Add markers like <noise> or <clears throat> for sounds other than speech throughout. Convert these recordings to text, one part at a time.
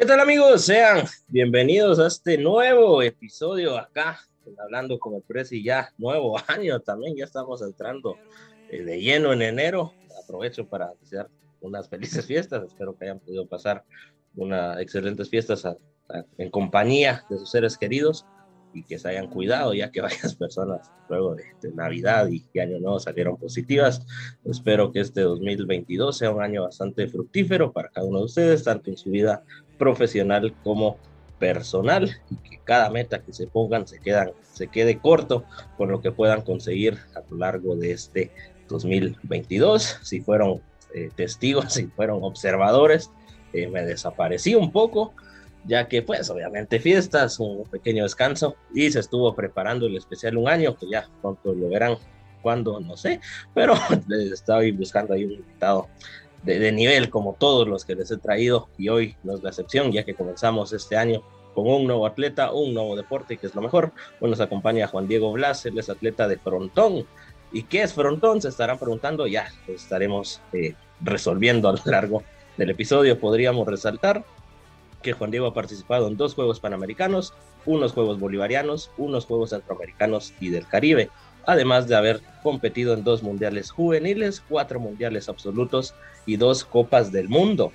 ¿Qué tal amigos? Sean bienvenidos a este nuevo episodio acá, hablando con el Presi ya nuevo <laughs> año también, ya estamos entrando eh, de lleno en enero. Aprovecho para desear unas felices fiestas, espero que hayan podido pasar unas excelentes fiestas en compañía de sus seres queridos y que se hayan cuidado, ya que <laughs> varias personas luego de, Navidad y Año Nuevo salieron positivas. Espero que este 2022 sea un año bastante fructífero para cada uno de ustedes, tanto en su vida profesional como personal, y que cada meta que se pongan se, quedan, se quede corto con lo que puedan conseguir a lo largo de este 2022. Si fueron eh, testigos, si fueron observadores, eh, me desaparecí un poco ya que pues obviamente fiestas, un pequeño descanso y se estuvo preparando el especial un año, que ya pronto lo verán cuando, no sé, pero <laughs> estaba buscando ahí un invitado de, nivel como todos los que les he traído y hoy no es la excepción, ya que comenzamos este año con un nuevo atleta, un nuevo deporte, que es lo mejor. Hoy nos acompaña Juan Diego Blas, él es atleta de frontón. ¿Y qué es frontón? Se estarán preguntando, ya estaremos eh, resolviendo a lo largo del episodio. Podríamos resaltar que Juan Diego ha participado en dos Juegos Panamericanos, unos Juegos Bolivarianos, unos Juegos Centroamericanos y del Caribe, además de haber competido en dos Mundiales Juveniles, cuatro Mundiales Absolutos y dos Copas del Mundo.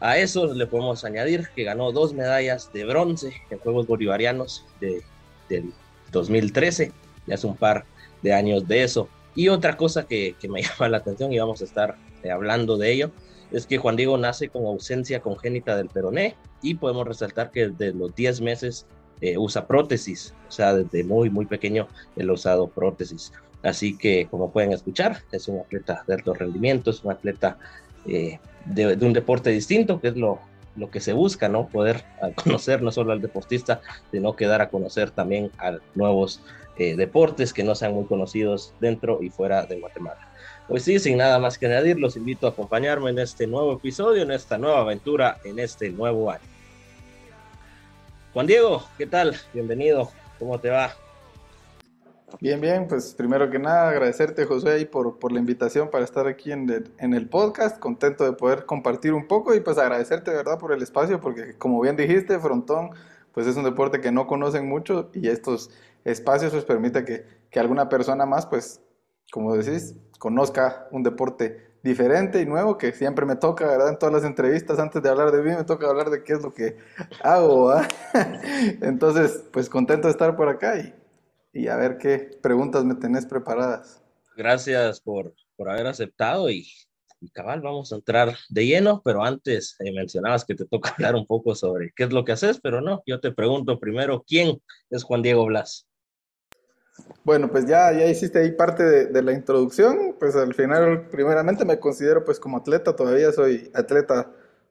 A eso le podemos añadir que ganó dos medallas de bronce en Juegos Bolivarianos de, del 2013, ya hace un par de años de eso. Y otra cosa que, que me <laughs> llama la atención y vamos a estar eh, hablando de ello es que Juan Diego nace con ausencia congénita del peroné y podemos resaltar que desde los 10 meses eh, usa prótesis, o sea, desde muy, muy pequeño él ha usado prótesis. Así que, como pueden escuchar, es un atleta de alto rendimiento, es un atleta eh, de, un deporte distinto, que es lo, lo que se busca, ¿no? Poder <laughs> conocer no solo al deportista, sino que dar a conocer también a nuevos eh, deportes que no sean muy conocidos dentro y fuera de Guatemala. Pues sí, sin nada más que añadir, los invito a acompañarme en este nuevo episodio, en esta nueva aventura, en este nuevo año. Juan Diego, ¿qué tal? Bienvenido, ¿cómo te va? Bien, bien, pues primero que nada agradecerte José por, por la invitación para estar aquí en el, en el podcast, contento de poder compartir un poco y pues agradecerte de verdad por el espacio porque como bien dijiste, frontón pues es un deporte que no conocen mucho y estos espacios pues permite que, que alguna persona más pues como decís, conozca un deporte diferente y nuevo que siempre me toca, ¿verdad? En todas las entrevistas, antes de hablar de mí, me toca hablar de qué es lo que hago. <laughs> Entonces, pues contento de estar por acá y, y a ver qué preguntas me tenés preparadas. Gracias por, por haber aceptado y, y, cabal, vamos a entrar de lleno, pero antes eh, mencionabas que te toca <laughs> hablar un poco sobre qué es lo que haces, pero no, yo te pregunto primero, ¿quién es Juan Diego Blas? Bueno, pues ya, ya hiciste ahí parte de, la introducción, pues al final primeramente me considero pues como atleta, todavía soy atleta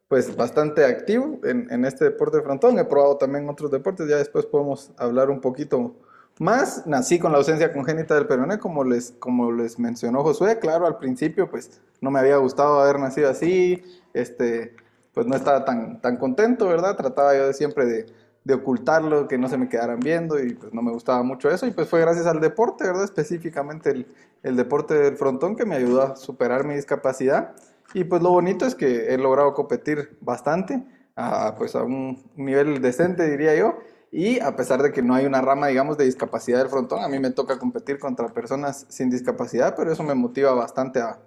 pues bastante activo en, este deporte de frontón, he probado también otros deportes, ya después podemos hablar un poquito más, nací con la ausencia congénita del peroné, como les, como les mencionó Josué, claro, al principio pues no me había gustado haber nacido así, este, pues no estaba tan, tan contento, ¿verdad? Trataba yo de siempre de de ocultarlo, que no se me quedaran viendo y pues no me gustaba mucho eso y pues fue gracias al deporte, ¿verdad? Específicamente el, el, deporte del frontón que me ayudó a superar mi discapacidad y pues lo bonito es que he logrado competir bastante, a, pues a un nivel decente diría yo y a pesar de que no hay una rama digamos de discapacidad del frontón, a mí me toca competir contra personas sin discapacidad, pero eso me motiva bastante a,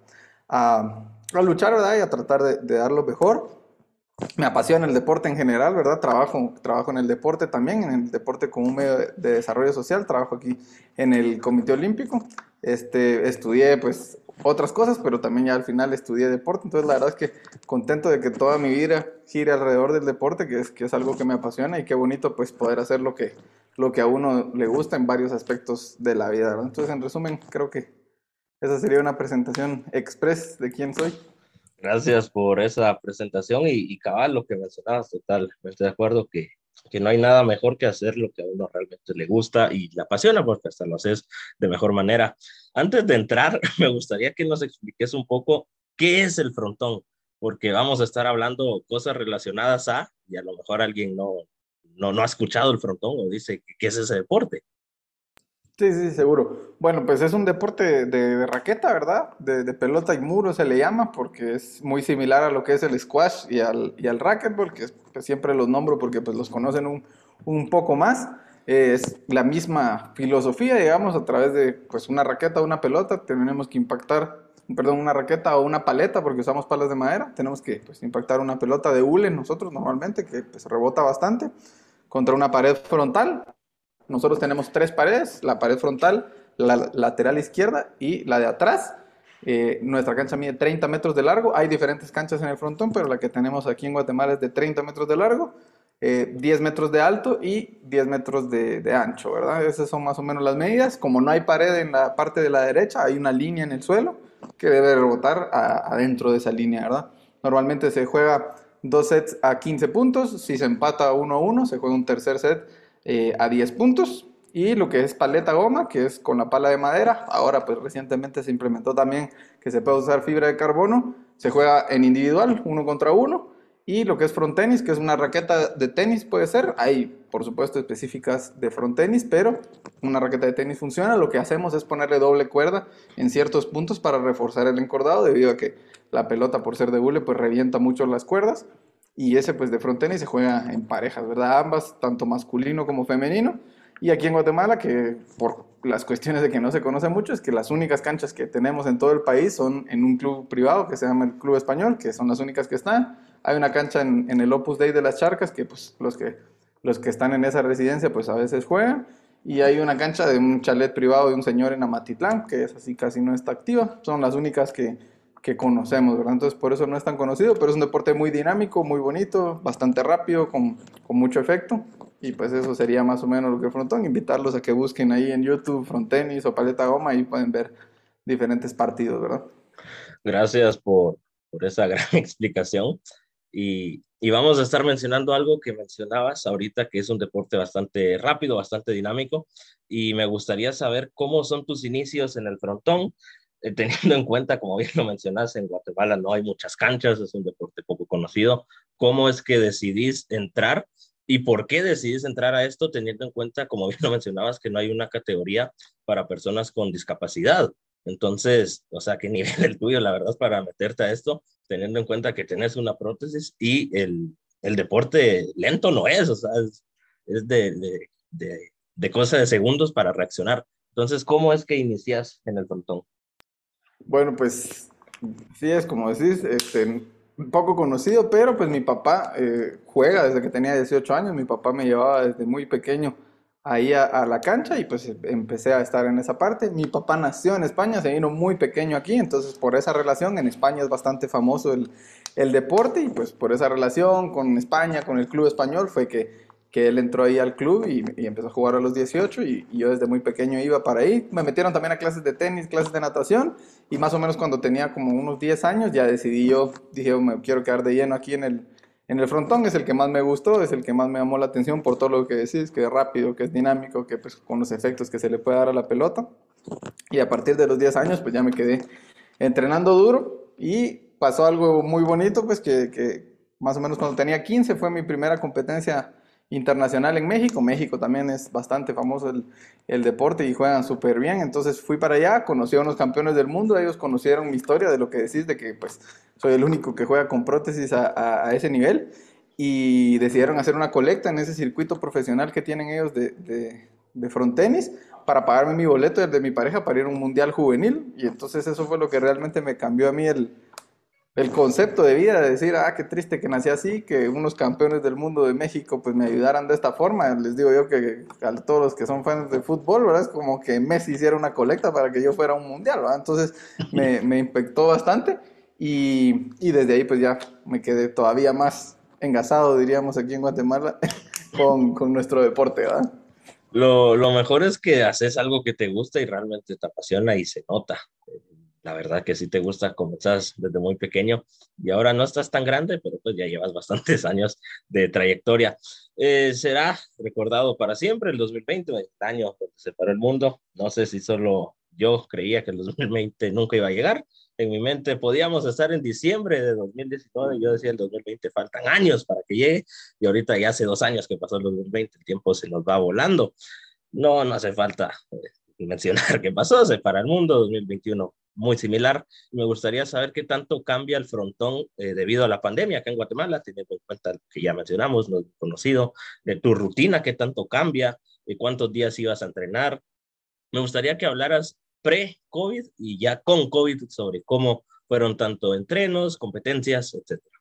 a, a luchar, ¿verdad? Y a tratar de, de dar lo mejor me apasiona el deporte en general, ¿verdad? Trabajo, trabajo en el deporte también, en el deporte como un medio de, desarrollo social, trabajo aquí en el Comité Olímpico. Este, estudié pues otras cosas, pero también al final estudié deporte, entonces la verdad es que contento de que toda mi vida gire alrededor del deporte, que es, algo que me apasiona y qué bonito pues poder hacer lo que, lo que a uno le gusta en varios aspectos de la vida. Entonces en resumen creo que esa sería una presentación express de quién soy. Gracias por esa presentación y, cabal lo que mencionabas, total, estoy de acuerdo que, que no hay nada mejor que hacer lo que a uno realmente le gusta y le apasiona porque hasta lo haces de mejor manera. Antes de entrar, <laughs> me gustaría que nos expliques un poco qué es el frontón, porque vamos a estar hablando cosas relacionadas a, y a lo mejor alguien no, no, no ha escuchado el frontón o dice, ¿qué es ese deporte? Sí, sí, seguro. Bueno, pues es un deporte de, raqueta, ¿verdad? De, pelota y muro se le llama porque es muy similar a lo que es el squash y al, y al racquetball, que pues, siempre los nombro porque pues los conocen un, un poco más. es la misma filosofía, digamos, a través de pues una raqueta o una pelota, tenemos que impactar, perdón, una raqueta o una paleta porque usamos palas de madera, tenemos que pues, impactar una pelota de hule nosotros normalmente, que pues rebota bastante, contra una pared frontal nosotros tenemos tres paredes, la pared frontal, la lateral izquierda y la de atrás. Eh, nuestra cancha mide 30 metros de largo. Hay diferentes canchas en el frontón, pero la que tenemos aquí en Guatemala es de 30 metros de largo, 10 eh, metros de alto y 10 metros de, ancho, ¿verdad? Esas son más o menos las medidas. Como no hay pared en la parte de la derecha, hay una línea en el suelo que debe rebotar adentro de esa línea, ¿verdad? Normalmente se juega dos sets a 15 puntos. Si se empata 1-1, se juega un tercer set eh, a 10 puntos. Y lo que es paleta goma, que es con la pala de madera. Ahora, pues recientemente se implementó también que se puede usar fibra de carbono. Se juega en individual, uno contra uno. Y lo que es front tenis, que es una raqueta de tenis, puede ser. Hay, por supuesto, específicas de front tenis, pero una raqueta de tenis funciona. Lo que hacemos es ponerle doble cuerda en ciertos puntos para reforzar el encordado, debido a que la pelota, por ser de hule, pues revienta mucho las cuerdas. Y ese pues de frontenis se juega en parejas, ¿verdad? Ambas, tanto masculino como femenino. Y aquí en Guatemala, que por las cuestiones de que no se conoce mucho, es que las únicas canchas que tenemos en todo el país son en un club privado que se llama el Club Español, que son las únicas que están. Hay una cancha en, el Opus Dei de las Charcas, que pues los que, los que están en esa residencia pues a veces juegan. Y hay una cancha de un chalet privado de un señor en Amatitlán, que es así casi no está activa. Son las únicas que, que conocemos, ¿verdad? Entonces por eso no es tan conocido, pero es un deporte muy dinámico, muy bonito, bastante rápido, con, con mucho efecto. Y pues eso sería más o menos lo que frontón, invitarlos a que busquen ahí en YouTube frontenis o paleta goma y pueden ver diferentes partidos, ¿verdad? Gracias por, por esa <laughs> gran explicación. Y, y, vamos a estar mencionando algo que mencionabas ahorita, que es un deporte bastante rápido, bastante dinámico. Y me gustaría saber cómo son tus inicios en el frontón, teniendo en cuenta, como bien lo mencionas, en Guatemala no hay muchas canchas, es un deporte poco conocido. ¿Cómo es que decidís entrar y por qué decidís entrar a esto teniendo en cuenta, como bien lo mencionabas, que no hay una categoría para personas con discapacidad? Entonces, o sea, ¿qué nivel <laughs> el tuyo, la verdad, para meterte a esto, teniendo en cuenta que tenés una prótesis y el, el deporte lento no es, o sea, es, de, de, de, de cosas de segundos para reaccionar. Entonces, ¿cómo es que inicias en el frontón? Bueno, pues sí es como decís, este, poco conocido, pero pues mi papá eh, juega desde que tenía 18 años, mi papá me llevaba desde muy pequeño ahí a, la cancha y pues empecé a estar en esa parte. Mi papá nació en España, se vino muy pequeño aquí, entonces por esa relación en España es bastante famoso el, el deporte y pues por esa relación con España, con el club español fue que que él entró ahí al club y, empezó a jugar a los 18 y, yo desde muy pequeño iba para ahí. Me metieron también a clases de tenis, clases de natación y más o menos cuando tenía como unos 10 años ya decidí yo, dije, oh, me quiero quedar de lleno aquí en el, en el frontón, es el que más me gustó, es el que más me llamó la atención por todo lo que decís, que es rápido, que es dinámico, que pues con los efectos que se le puede dar a la pelota. Y a partir de los 10 años pues ya me quedé entrenando duro y pasó algo muy bonito, pues que, que más o menos cuando tenía 15 fue mi primera competencia internacional en México. México también es bastante famoso el, el deporte y juegan súper bien. Entonces fui para allá, conocí a unos campeones del mundo, ellos conocieron mi historia de lo que decís, de que pues soy el único que juega con prótesis a, ese nivel y decidieron hacer una colecta en ese circuito profesional que tienen ellos de, de, de frontenis para pagarme mi boleto desde mi pareja para ir a un mundial juvenil y entonces eso fue lo que realmente me cambió a mí el, el concepto de vida, de decir, ah, qué triste que nací así, que unos campeones del mundo de México pues me ayudaran de esta forma. Les digo yo que a todos los que son fans de fútbol, ¿verdad? Es como que Messi hiciera una colecta para que yo fuera a un mundial, ¿verdad? Entonces me, <laughs> me impactó bastante y, y, desde ahí pues ya me quedé todavía más engasado, diríamos, aquí en Guatemala <laughs> con, con nuestro deporte, ¿verdad? Lo, lo mejor es que haces algo que te gusta y realmente te apasiona y se nota la verdad que sí te gusta, comenzás desde muy pequeño y ahora no estás tan grande, pero pues ya llevas <laughs> bastantes años de trayectoria. Eh, será recordado para siempre el 2020, el año donde se paró el mundo. No sé si solo yo creía que el 2020 nunca iba a llegar. En mi mente podíamos estar en diciembre de 2019 y yo decía el 2020 faltan años para que llegue y ahorita ya hace dos años que pasó el 2020, el tiempo se nos va volando. No, no hace falta eh, mencionar <laughs> qué pasó, se para el mundo, 2021 muy similar. Me gustaría saber qué tanto cambia el frontón eh, debido a la pandemia acá en Guatemala, teniendo en cuenta que ya mencionamos, no conocido, de tu rutina, qué tanto cambia, de cuántos días ibas a entrenar. Me gustaría que hablaras pre-COVID y ya con COVID sobre cómo fueron tanto entrenos, competencias, etcétera.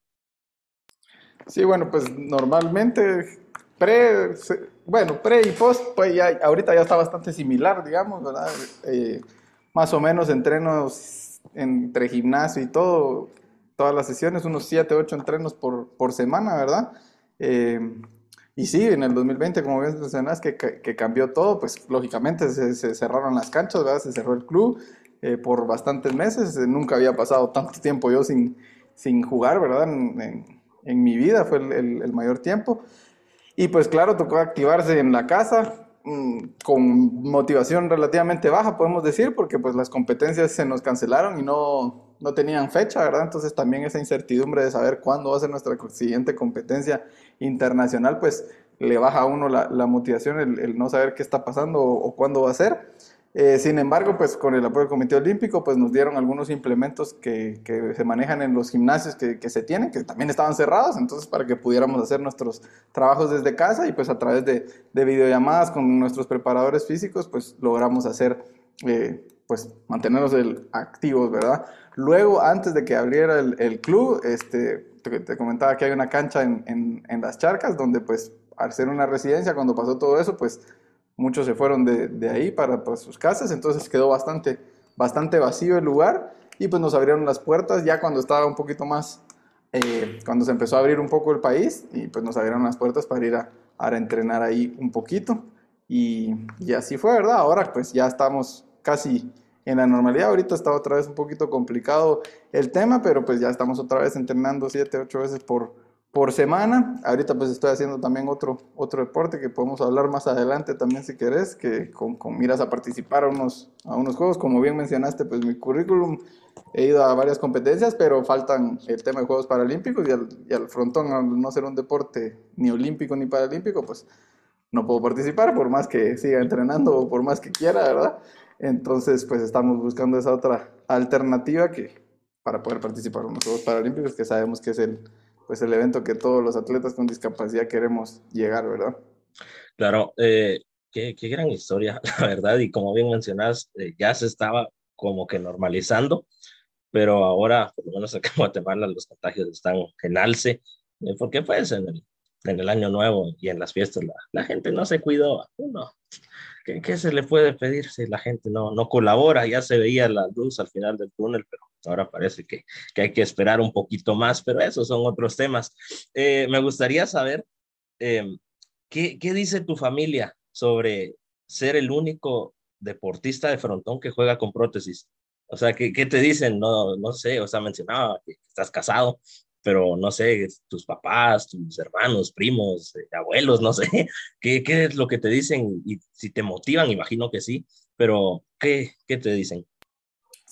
Sí, bueno, pues normalmente pre, bueno, pre y post, pues ya ahorita ya está bastante similar, digamos, ¿verdad? Eh, más o menos entrenos entre gimnasio y todo, todas las sesiones, unos 7, 8 entrenos por, por semana, ¿verdad? Eh, y sí, en el 2020, como bien mencionas, que, que cambió todo, pues lógicamente se, cerraron las canchas, ¿verdad? Se cerró el club eh, por bastantes meses. Nunca había pasado tanto tiempo yo sin, sin jugar, ¿verdad? En, en, mi vida fue el, el, mayor tiempo. Y pues claro, tocó activarse en la casa con motivación relativamente baja, podemos decir, porque pues las competencias se nos cancelaron y no, no tenían fecha, ¿verdad? Entonces también esa incertidumbre de saber cuándo va a ser nuestra siguiente competencia internacional, pues le baja a uno la, motivación el, no saber qué está pasando o cuándo va a ser. Eh, sin embargo, pues con el apoyo del Comité Olímpico, pues nos dieron algunos implementos que, que se manejan en los gimnasios que, que, se tienen, que también estaban cerrados, entonces para que pudiéramos hacer nuestros trabajos desde casa y pues a través de, de videollamadas con nuestros preparadores físicos, pues logramos hacer, eh, pues mantenernos activos, ¿verdad? Luego, antes de que abriera el, club, este, te, te, comentaba que hay una cancha en, en, en las charcas, donde pues al ser una residencia, cuando pasó todo eso, pues muchos se fueron de, de ahí para, para, sus casas, entonces quedó bastante, bastante vacío el lugar y pues nos abrieron las puertas ya cuando estaba un poquito más, eh, cuando se empezó a abrir un poco el país y pues nos abrieron las puertas para ir a, a entrenar ahí un poquito y, y, así fue, ¿verdad? Ahora pues ya estamos casi en la normalidad, ahorita está otra vez un poquito complicado el tema, pero pues ya estamos otra vez entrenando siete, ocho veces por, por semana. Ahorita pues estoy haciendo también otro, otro deporte que podemos hablar más adelante también si querés, que con, con, miras a participar a unos, a unos juegos. Como bien mencionaste, pues mi currículum, he ido a varias competencias, pero faltan el tema de Juegos Paralímpicos y al, y al frontón, al no ser un deporte ni olímpico ni paralímpico, pues no puedo participar por más que siga entrenando o por más que quiera, ¿verdad? Entonces pues estamos buscando esa otra alternativa que para poder participar en los Juegos Paralímpicos, que sabemos que es el pues el evento que todos los atletas con discapacidad queremos llegar, ¿verdad? Claro, eh, qué, gran historia, <laughs> la verdad, y como bien mencionas, eh, ya se estaba como que normalizando, pero ahora, por lo menos acá en Guatemala, los contagios están en alce, eh, porque pues en el, año nuevo y en las fiestas la, gente no se cuidó, uno. ¿Qué, ¿Qué, se le puede pedir si la gente no colabora? Ya se veía la luz al final del túnel, pero Ahora parece que, que, hay que esperar un poquito más, pero esos son otros temas. Eh, me gustaría saber eh, ¿qué, ¿qué, dice tu familia sobre ser el único deportista de frontón que juega con prótesis. O sea, ¿qué, qué te dicen? No, no sé, o sea, mencionaba que estás casado, pero no sé, tus papás, tus hermanos, primos, eh, abuelos, no sé, <laughs> ¿qué, ¿qué es lo que te dicen? Y si te motivan, imagino que sí, pero ¿qué, qué te dicen?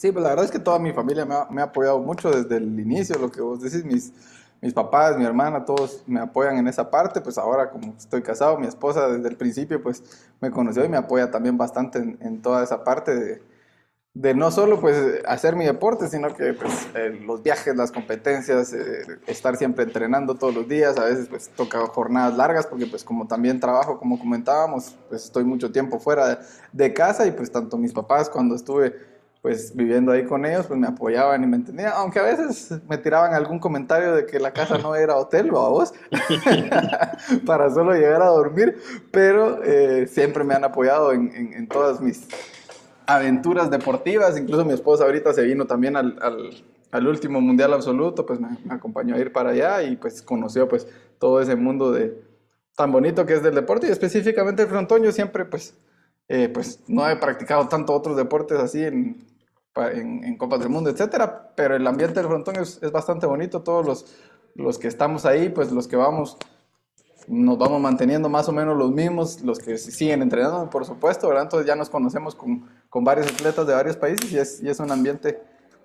Sí, pues la verdad es que toda mi familia me ha, me ha, apoyado mucho desde el inicio, lo que vos decís, mis, mis papás, mi hermana, todos me apoyan en esa parte, pues ahora como estoy casado, mi esposa desde el principio pues me conoció y me apoya también bastante en, en toda esa parte de, de, no solo pues hacer mi deporte, sino que pues eh, los viajes, las competencias, eh, estar siempre entrenando todos los días, a veces pues toca jornadas largas porque pues como también trabajo, como comentábamos, pues estoy mucho tiempo fuera de, de casa y pues tanto mis papás cuando estuve pues viviendo ahí con ellos, pues me apoyaban y me entendían, aunque a veces me tiraban algún comentario de que la casa no era hotel, o a vos, <laughs> <laughs> para solo llegar a dormir, pero eh, siempre me han apoyado en, en, en, todas mis aventuras deportivas, incluso mi esposa ahorita se vino también al, al, al último Mundial Absoluto, pues me, me, acompañó a ir para allá y pues conoció pues todo ese mundo de tan bonito que es del deporte y específicamente el frontón, yo siempre pues... Eh, pues no he practicado tanto otros deportes así en, en, en, Copas del Mundo, etcétera, pero el ambiente del frontón es, es, bastante bonito, todos los, los que estamos ahí, pues los que vamos, nos vamos manteniendo más o menos los mismos, los que siguen entrenando, por supuesto, ¿verdad? Entonces ya nos conocemos con, con varios atletas de varios países y es, y es un ambiente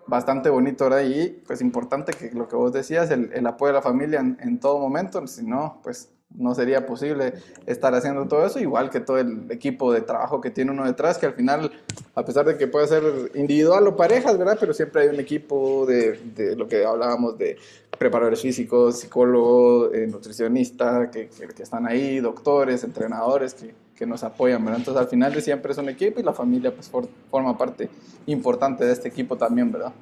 bastante bonito, ¿verdad? Y pues importante que lo que vos decías, el, el apoyo de la familia en, en todo momento, si no, pues no sería posible estar haciendo todo eso, igual que todo el equipo de trabajo que tiene uno detrás, que al final, a pesar de que puede ser individual o parejas, ¿verdad? Pero siempre hay un equipo de, lo que hablábamos de preparadores físicos, psicólogos, eh, nutricionistas, que, que, están ahí, doctores, entrenadores, que, que, nos apoyan, ¿verdad? Entonces al final siempre es un equipo y la familia pues forma parte importante de este equipo también, ¿verdad?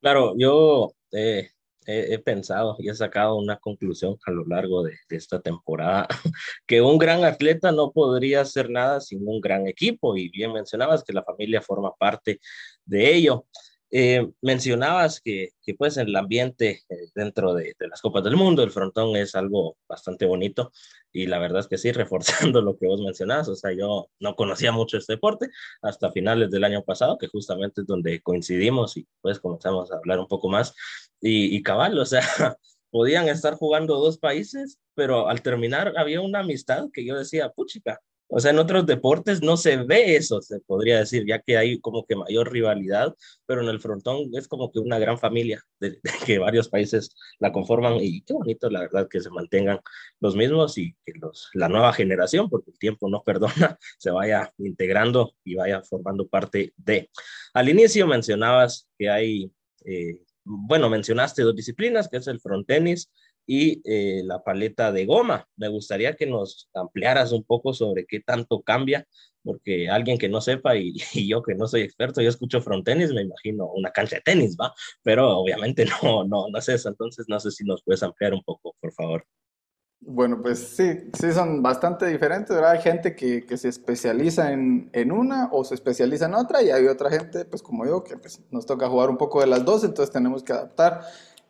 Claro, yo... Eh he, pensado y he sacado una conclusión a lo largo de, esta temporada, <laughs> que un gran atleta no podría hacer nada sin un gran equipo y bien mencionabas que la familia forma parte de ello. Eh, mencionabas que, que, pues el ambiente eh, dentro de, de, las Copas del Mundo, el frontón es algo bastante bonito y la verdad es que sí, reforzando <laughs> lo que vos mencionabas, o sea, yo no conocía mucho este deporte hasta finales del año pasado, que justamente es donde coincidimos y pues comenzamos a hablar un poco más y, y cabal, o sea, <laughs> podían estar jugando dos países, pero al terminar había una amistad que yo decía, puchica, o sea, en otros deportes no se ve eso, se podría decir, ya que hay como que mayor rivalidad, pero en el frontón es como que una gran familia de, <laughs> que varios países la conforman y qué bonito, la verdad, que se mantengan los mismos y que los, la nueva generación, porque el tiempo no <laughs> perdona, se vaya integrando y vaya formando parte de. Al inicio mencionabas que hay, eh, bueno, mencionaste dos disciplinas, que es el frontenis y eh, la paleta de goma. Me gustaría que nos ampliaras un poco sobre qué tanto cambia, porque alguien que no sepa y, <laughs> yo que no soy experto, yo escucho frontenis, me imagino una cancha de tenis, ¿va? Pero obviamente <laughs> no, no, no es eso, entonces no sé si nos puedes ampliar un poco, por favor. Bueno, pues sí, sí son bastante diferentes, ¿verdad? Hay gente que, que se especializa en, en, una o se especializa en otra y hay otra gente, pues como yo, que pues, nos toca jugar un poco de las dos, entonces tenemos que adaptar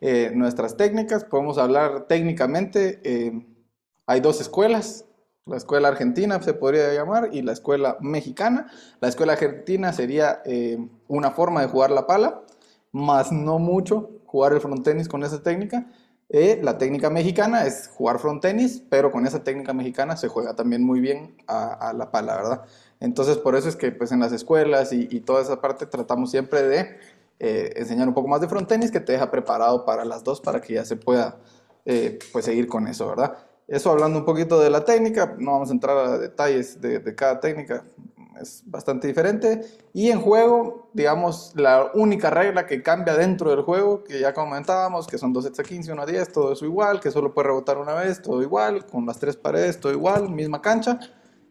eh, nuestras técnicas. Podemos hablar técnicamente. Eh, hay dos escuelas. La escuela argentina se podría llamar y la escuela mexicana. La escuela argentina sería eh, una forma de jugar la pala, más no mucho jugar el frontenis con esa técnica. la técnica mexicana es jugar frontenis, pero con esa técnica mexicana se juega también muy bien a, la pala, ¿verdad? Entonces, por eso es que pues, en las escuelas y, y toda esa parte tratamos siempre de eh, enseñar un poco más de frontenis que te deja preparado para las dos para que ya se pueda eh, pues seguir con eso, ¿verdad? Eso hablando un poquito de la técnica, no vamos a entrar a detalles de, de cada técnica, es bastante diferente. Y en juego, digamos, la única regla que cambia dentro del juego, que ya comentábamos, que son 2 sets a 15, 1 a 10, todo eso igual, que solo puede rebotar una vez, todo igual, con las tres paredes, todo igual, misma cancha.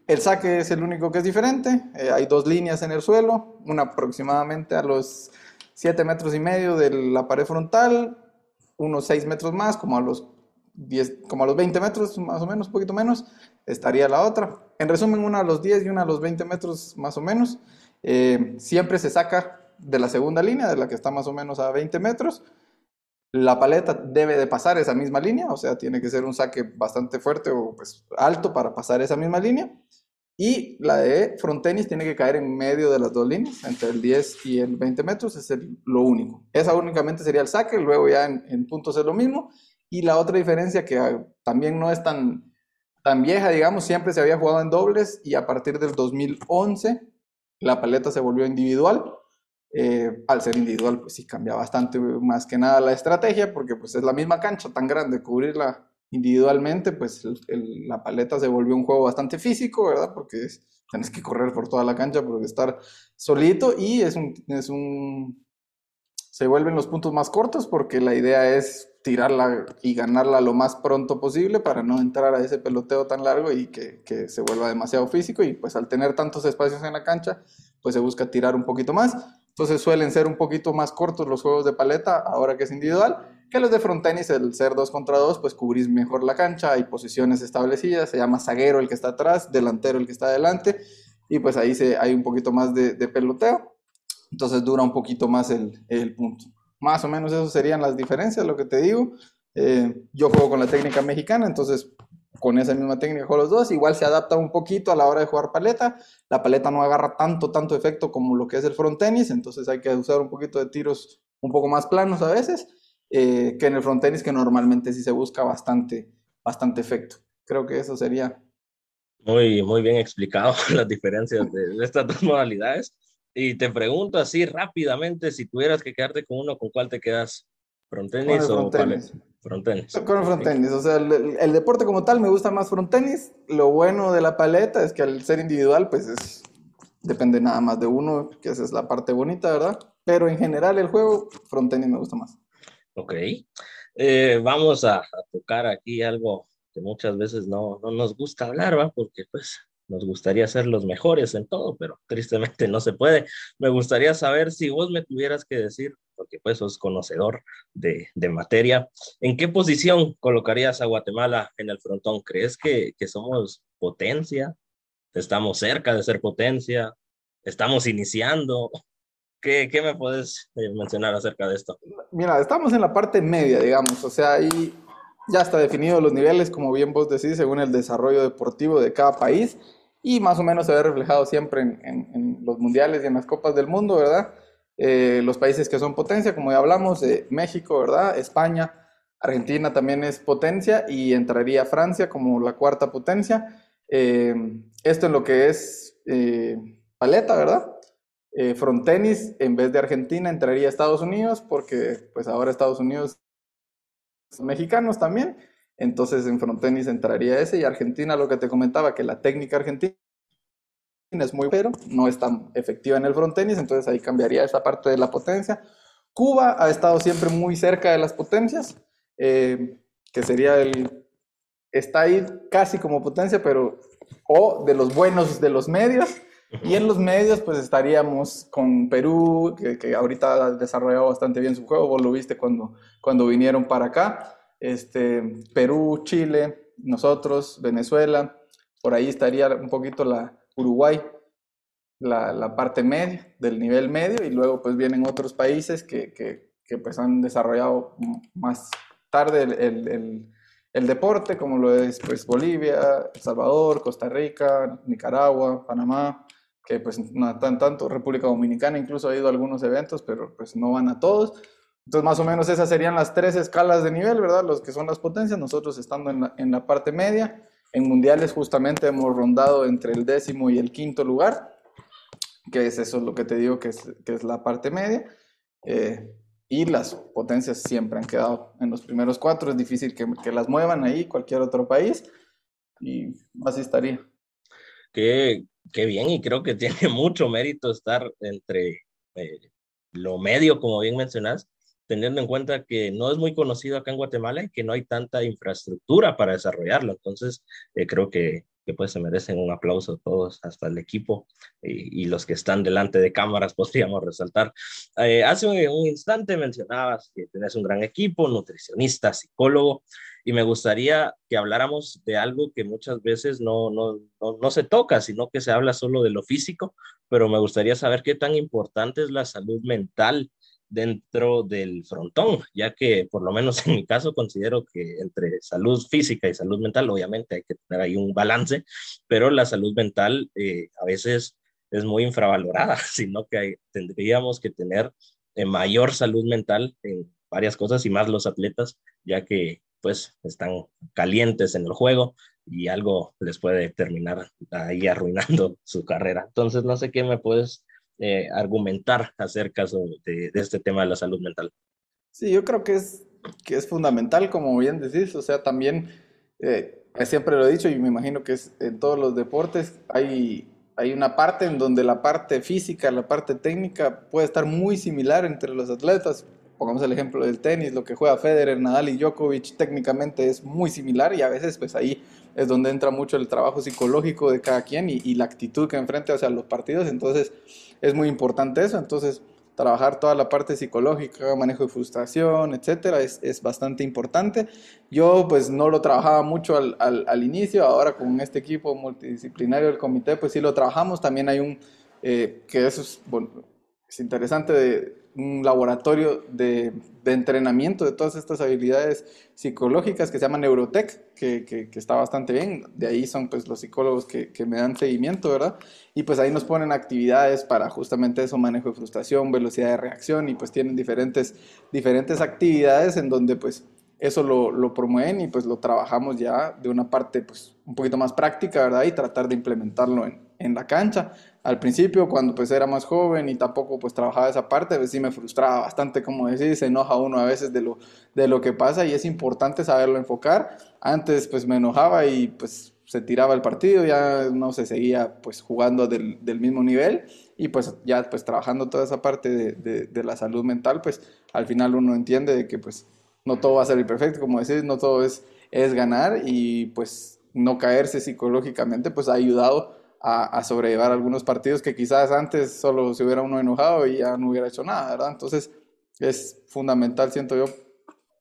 El saque es el único que es diferente, eh, hay dos líneas en el suelo, una aproximadamente a los 7 metros y medio de la pared frontal, unos 6 metros más, como a los 10, como a los 20 metros más o menos, un poquito menos, estaría la otra. En resumen, una a los 10 y una a los 20 metros más o menos. Eh, siempre se saca de la segunda línea, de la que está más o menos a 20 metros. La paleta debe de pasar esa misma línea, o sea, tiene que ser un saque bastante fuerte o pues alto para pasar esa misma línea. Y la de frontenis tiene que caer en medio de las dos líneas, entre el 10 y el 20 metros, es lo único. Esa únicamente sería el saque, luego ya en, puntos es lo mismo. Y la otra diferencia que ah, también no es tan, tan vieja, digamos, siempre se había jugado en dobles y a partir del 2011 la paleta se volvió individual. Eh, al ser individual, pues sí cambia bastante más que nada la estrategia, porque pues es la misma cancha tan grande, cubrirla individualmente, pues la paleta se volvió un juego bastante físico, ¿verdad? Porque tienes que correr por toda la cancha, porque estar solito y es un, es un... Se vuelven los puntos más cortos porque la idea es tirarla y ganarla lo más pronto posible para no entrar a ese peloteo tan largo y que, que se vuelva demasiado físico y pues al tener tantos espacios en la cancha, pues se busca tirar un poquito más. Entonces suelen ser un poquito más cortos los juegos de paleta ahora que es individual que los de frontenis, el ser dos contra dos, pues cubrís mejor la cancha, hay posiciones establecidas, se llama zaguero el que está atrás, delantero el que está adelante, y pues ahí se, hay un poquito más de, peloteo, entonces dura un poquito más el, el, punto. Más o menos eso serían las diferencias, lo que te digo. Eh, yo juego con la técnica mexicana, entonces con esa misma técnica con los dos, igual se adapta un poquito a la hora de jugar paleta, la paleta no agarra tanto, tanto efecto como lo que es el frontenis, entonces hay que usar un poquito de tiros un poco más planos a veces, eh, que en el frontenis, que normalmente sí se busca bastante, bastante efecto. Creo que eso sería. Muy, muy bien explicado <laughs> las diferencias de, estas dos modalidades. Y te pregunto así rápidamente, si tuvieras que quedarte con uno, ¿con cuál te quedas? ¿Frontenis o frontenis. Frontenis. Con el frontenis, o sea, el, deporte como tal me gusta más frontenis. Lo bueno de la paleta es que al ser individual, pues es, depende nada más de uno, que esa es la parte bonita, ¿verdad? Pero en general el juego, frontenis me gusta más. Ok. Eh, vamos a, tocar aquí algo que muchas veces no, no nos gusta hablar, ¿va? Porque pues nos gustaría ser los mejores en todo, pero tristemente no se puede. Me gustaría saber si vos me tuvieras que decir, porque pues sos conocedor de, de materia, ¿en qué posición colocarías a Guatemala en el frontón? ¿Crees que, que somos potencia? ¿Estamos cerca de ser potencia? ¿Estamos iniciando? ¿Qué, qué me puedes eh, mencionar acerca de esto? Mira, estamos en la parte media, digamos, o sea, ahí ya está definido los niveles, como bien vos decís, según el desarrollo deportivo de cada país y más o menos se ve reflejado siempre en, en, los mundiales y en las copas del mundo, ¿verdad? Eh, los países que son potencia, como ya hablamos, eh, México, ¿verdad? España, Argentina también es potencia y entraría Francia como la cuarta potencia. esto en lo que es paleta, ¿verdad? eh, frontenis, en vez de Argentina, entraría Estados Unidos, porque pues ahora Estados Unidos son mexicanos también. Entonces en frontenis entraría ese y Argentina, lo que te comentaba, que la técnica argentina es muy pero no es tan efectiva en el frontenis, entonces ahí cambiaría esa parte de la potencia. Cuba ha estado siempre muy cerca de las potencias, eh, que sería el, está ahí casi como potencia, pero o de los buenos de los medios, y en los medios, pues estaríamos con Perú, que, ahorita ha desarrollado bastante bien su juego, vos lo viste cuando, cuando vinieron para acá. Este, Perú, Chile, nosotros, Venezuela, por ahí estaría un poquito la Uruguay, la, parte media, del nivel medio, y luego pues vienen otros países que, que, pues han desarrollado más tarde el, el, el, deporte, como lo es pues Bolivia, El Salvador, Costa Rica, Nicaragua, Panamá, que pues no tan tanto, República Dominicana incluso ha ido a algunos eventos, pero pues no van a todos. Entonces más o menos esas serían las tres escalas de nivel, ¿verdad? Los que son las potencias, nosotros estando en la, en la parte media. En mundiales justamente hemos rondado entre el décimo y el quinto lugar, que es eso lo que te digo que es, que es la parte media. Eh, y las potencias siempre han quedado en los primeros cuatro, es difícil que, que las muevan ahí cualquier otro país y así estaría. ¿Qué, qué bien y creo que <laughs> tiene mucho mérito estar entre eh, lo medio, como bien mencionas, teniendo en cuenta que no es muy conocido acá en Guatemala y que no hay tanta infraestructura para desarrollarlo. Entonces, eh, creo que, que pues se merecen un aplauso todos, hasta el equipo y, los que están delante de cámaras, <laughs> podríamos resaltar. Eh, hace un instante mencionabas que tenés un gran equipo, nutricionista, psicólogo y me gustaría que habláramos de algo que muchas veces no, no, no, se toca, sino que se habla solo de lo físico, pero me gustaría saber qué tan importante es la salud mental dentro del frontón, ya que por lo menos en mi caso considero que entre salud física y salud mental, obviamente hay que tener ahí un balance, pero la salud mental eh, a veces es muy infravalorada, <laughs> sino que tendríamos que tener eh, mayor salud mental en varias cosas y más los atletas, ya que pues están calientes en el juego y algo les puede terminar ahí arruinando <laughs> su carrera. Entonces, no sé qué me puedes eh, argumentar acerca de, este tema de la salud mental. Sí, yo creo que es, que es fundamental, como bien decís, o sea, también, eh, siempre lo he dicho y me imagino que es en todos los deportes, hay, hay una parte en donde la parte física, la parte técnica puede estar muy similar entre los atletas, pongamos el ejemplo del tenis, lo que juega Federer, Nadal y Djokovic técnicamente es muy similar y a veces pues ahí es donde entra mucho el trabajo psicológico de cada quien y, la actitud que enfrenta hacia los partidos, entonces es muy importante eso, entonces trabajar toda la parte psicológica, manejo de frustración, etcétera, es, es bastante importante. Yo pues no lo trabajaba mucho al, al, al, inicio, ahora con este equipo multidisciplinario del comité pues sí lo trabajamos, también hay un, eh, que eso es, bueno, es interesante de un laboratorio de, entrenamiento de todas estas habilidades psicológicas que se llama Neurotech, que, que, está bastante bien. De ahí son pues los psicólogos que, que, me dan seguimiento, ¿verdad? Y pues ahí nos ponen actividades para justamente eso, manejo de frustración, velocidad de reacción y pues tienen diferentes, diferentes actividades en donde pues eso lo, lo promueven y pues lo trabajamos ya de una parte pues un poquito más práctica, ¿verdad? Y tratar de implementarlo en, en la cancha. Al principio, cuando pues era más joven y tampoco pues trabajaba esa parte, pues sí me frustraba bastante, como decir, se enoja uno a veces de lo, de lo que pasa y es importante saberlo enfocar. Antes pues me enojaba y pues se tiraba el partido, ya no se seguía pues jugando del, del mismo nivel y pues ya pues trabajando toda esa parte de, de, la salud mental, pues al final uno entiende de que pues no todo va a ser perfecto, como decís, no todo es, es ganar y pues no caerse psicológicamente pues ha ayudado a, a, sobrellevar algunos partidos que quizás antes solo se hubiera uno enojado y ya no hubiera hecho nada, ¿verdad? Entonces es fundamental, siento yo,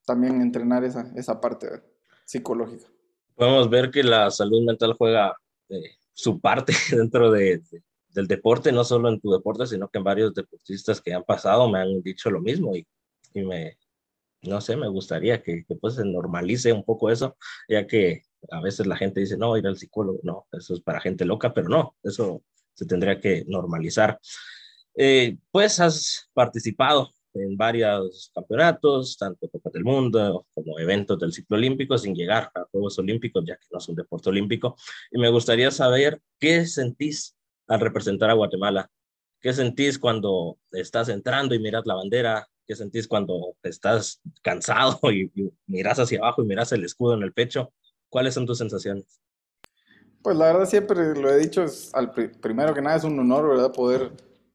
también entrenar esa, esa parte psicológica. Podemos ver que la salud mental juega eh, su parte <laughs> dentro de, del deporte, no solo en tu deporte, sino que en varios deportistas que han pasado me han dicho lo mismo y, y me, no sé, me gustaría que, que, pues se normalice un poco eso, ya que a veces la gente dice, no, ir al psicólogo, no, eso es para gente loca, pero no, eso se tendría que normalizar. Eh, pues has participado en varios campeonatos, tanto Copa del Mundo como eventos del ciclo olímpico, sin llegar a Juegos Olímpicos, ya que no es un deporte olímpico. Y me gustaría saber qué sentís al representar a Guatemala. ¿Qué sentís cuando estás entrando y miras la bandera? ¿Qué sentís cuando estás cansado <laughs> y, miras hacia abajo y miras el escudo en el pecho? ¿Cuáles son tus sensaciones? Pues la verdad siempre lo he dicho, es al primero que nada es un honor, ¿verdad? Poder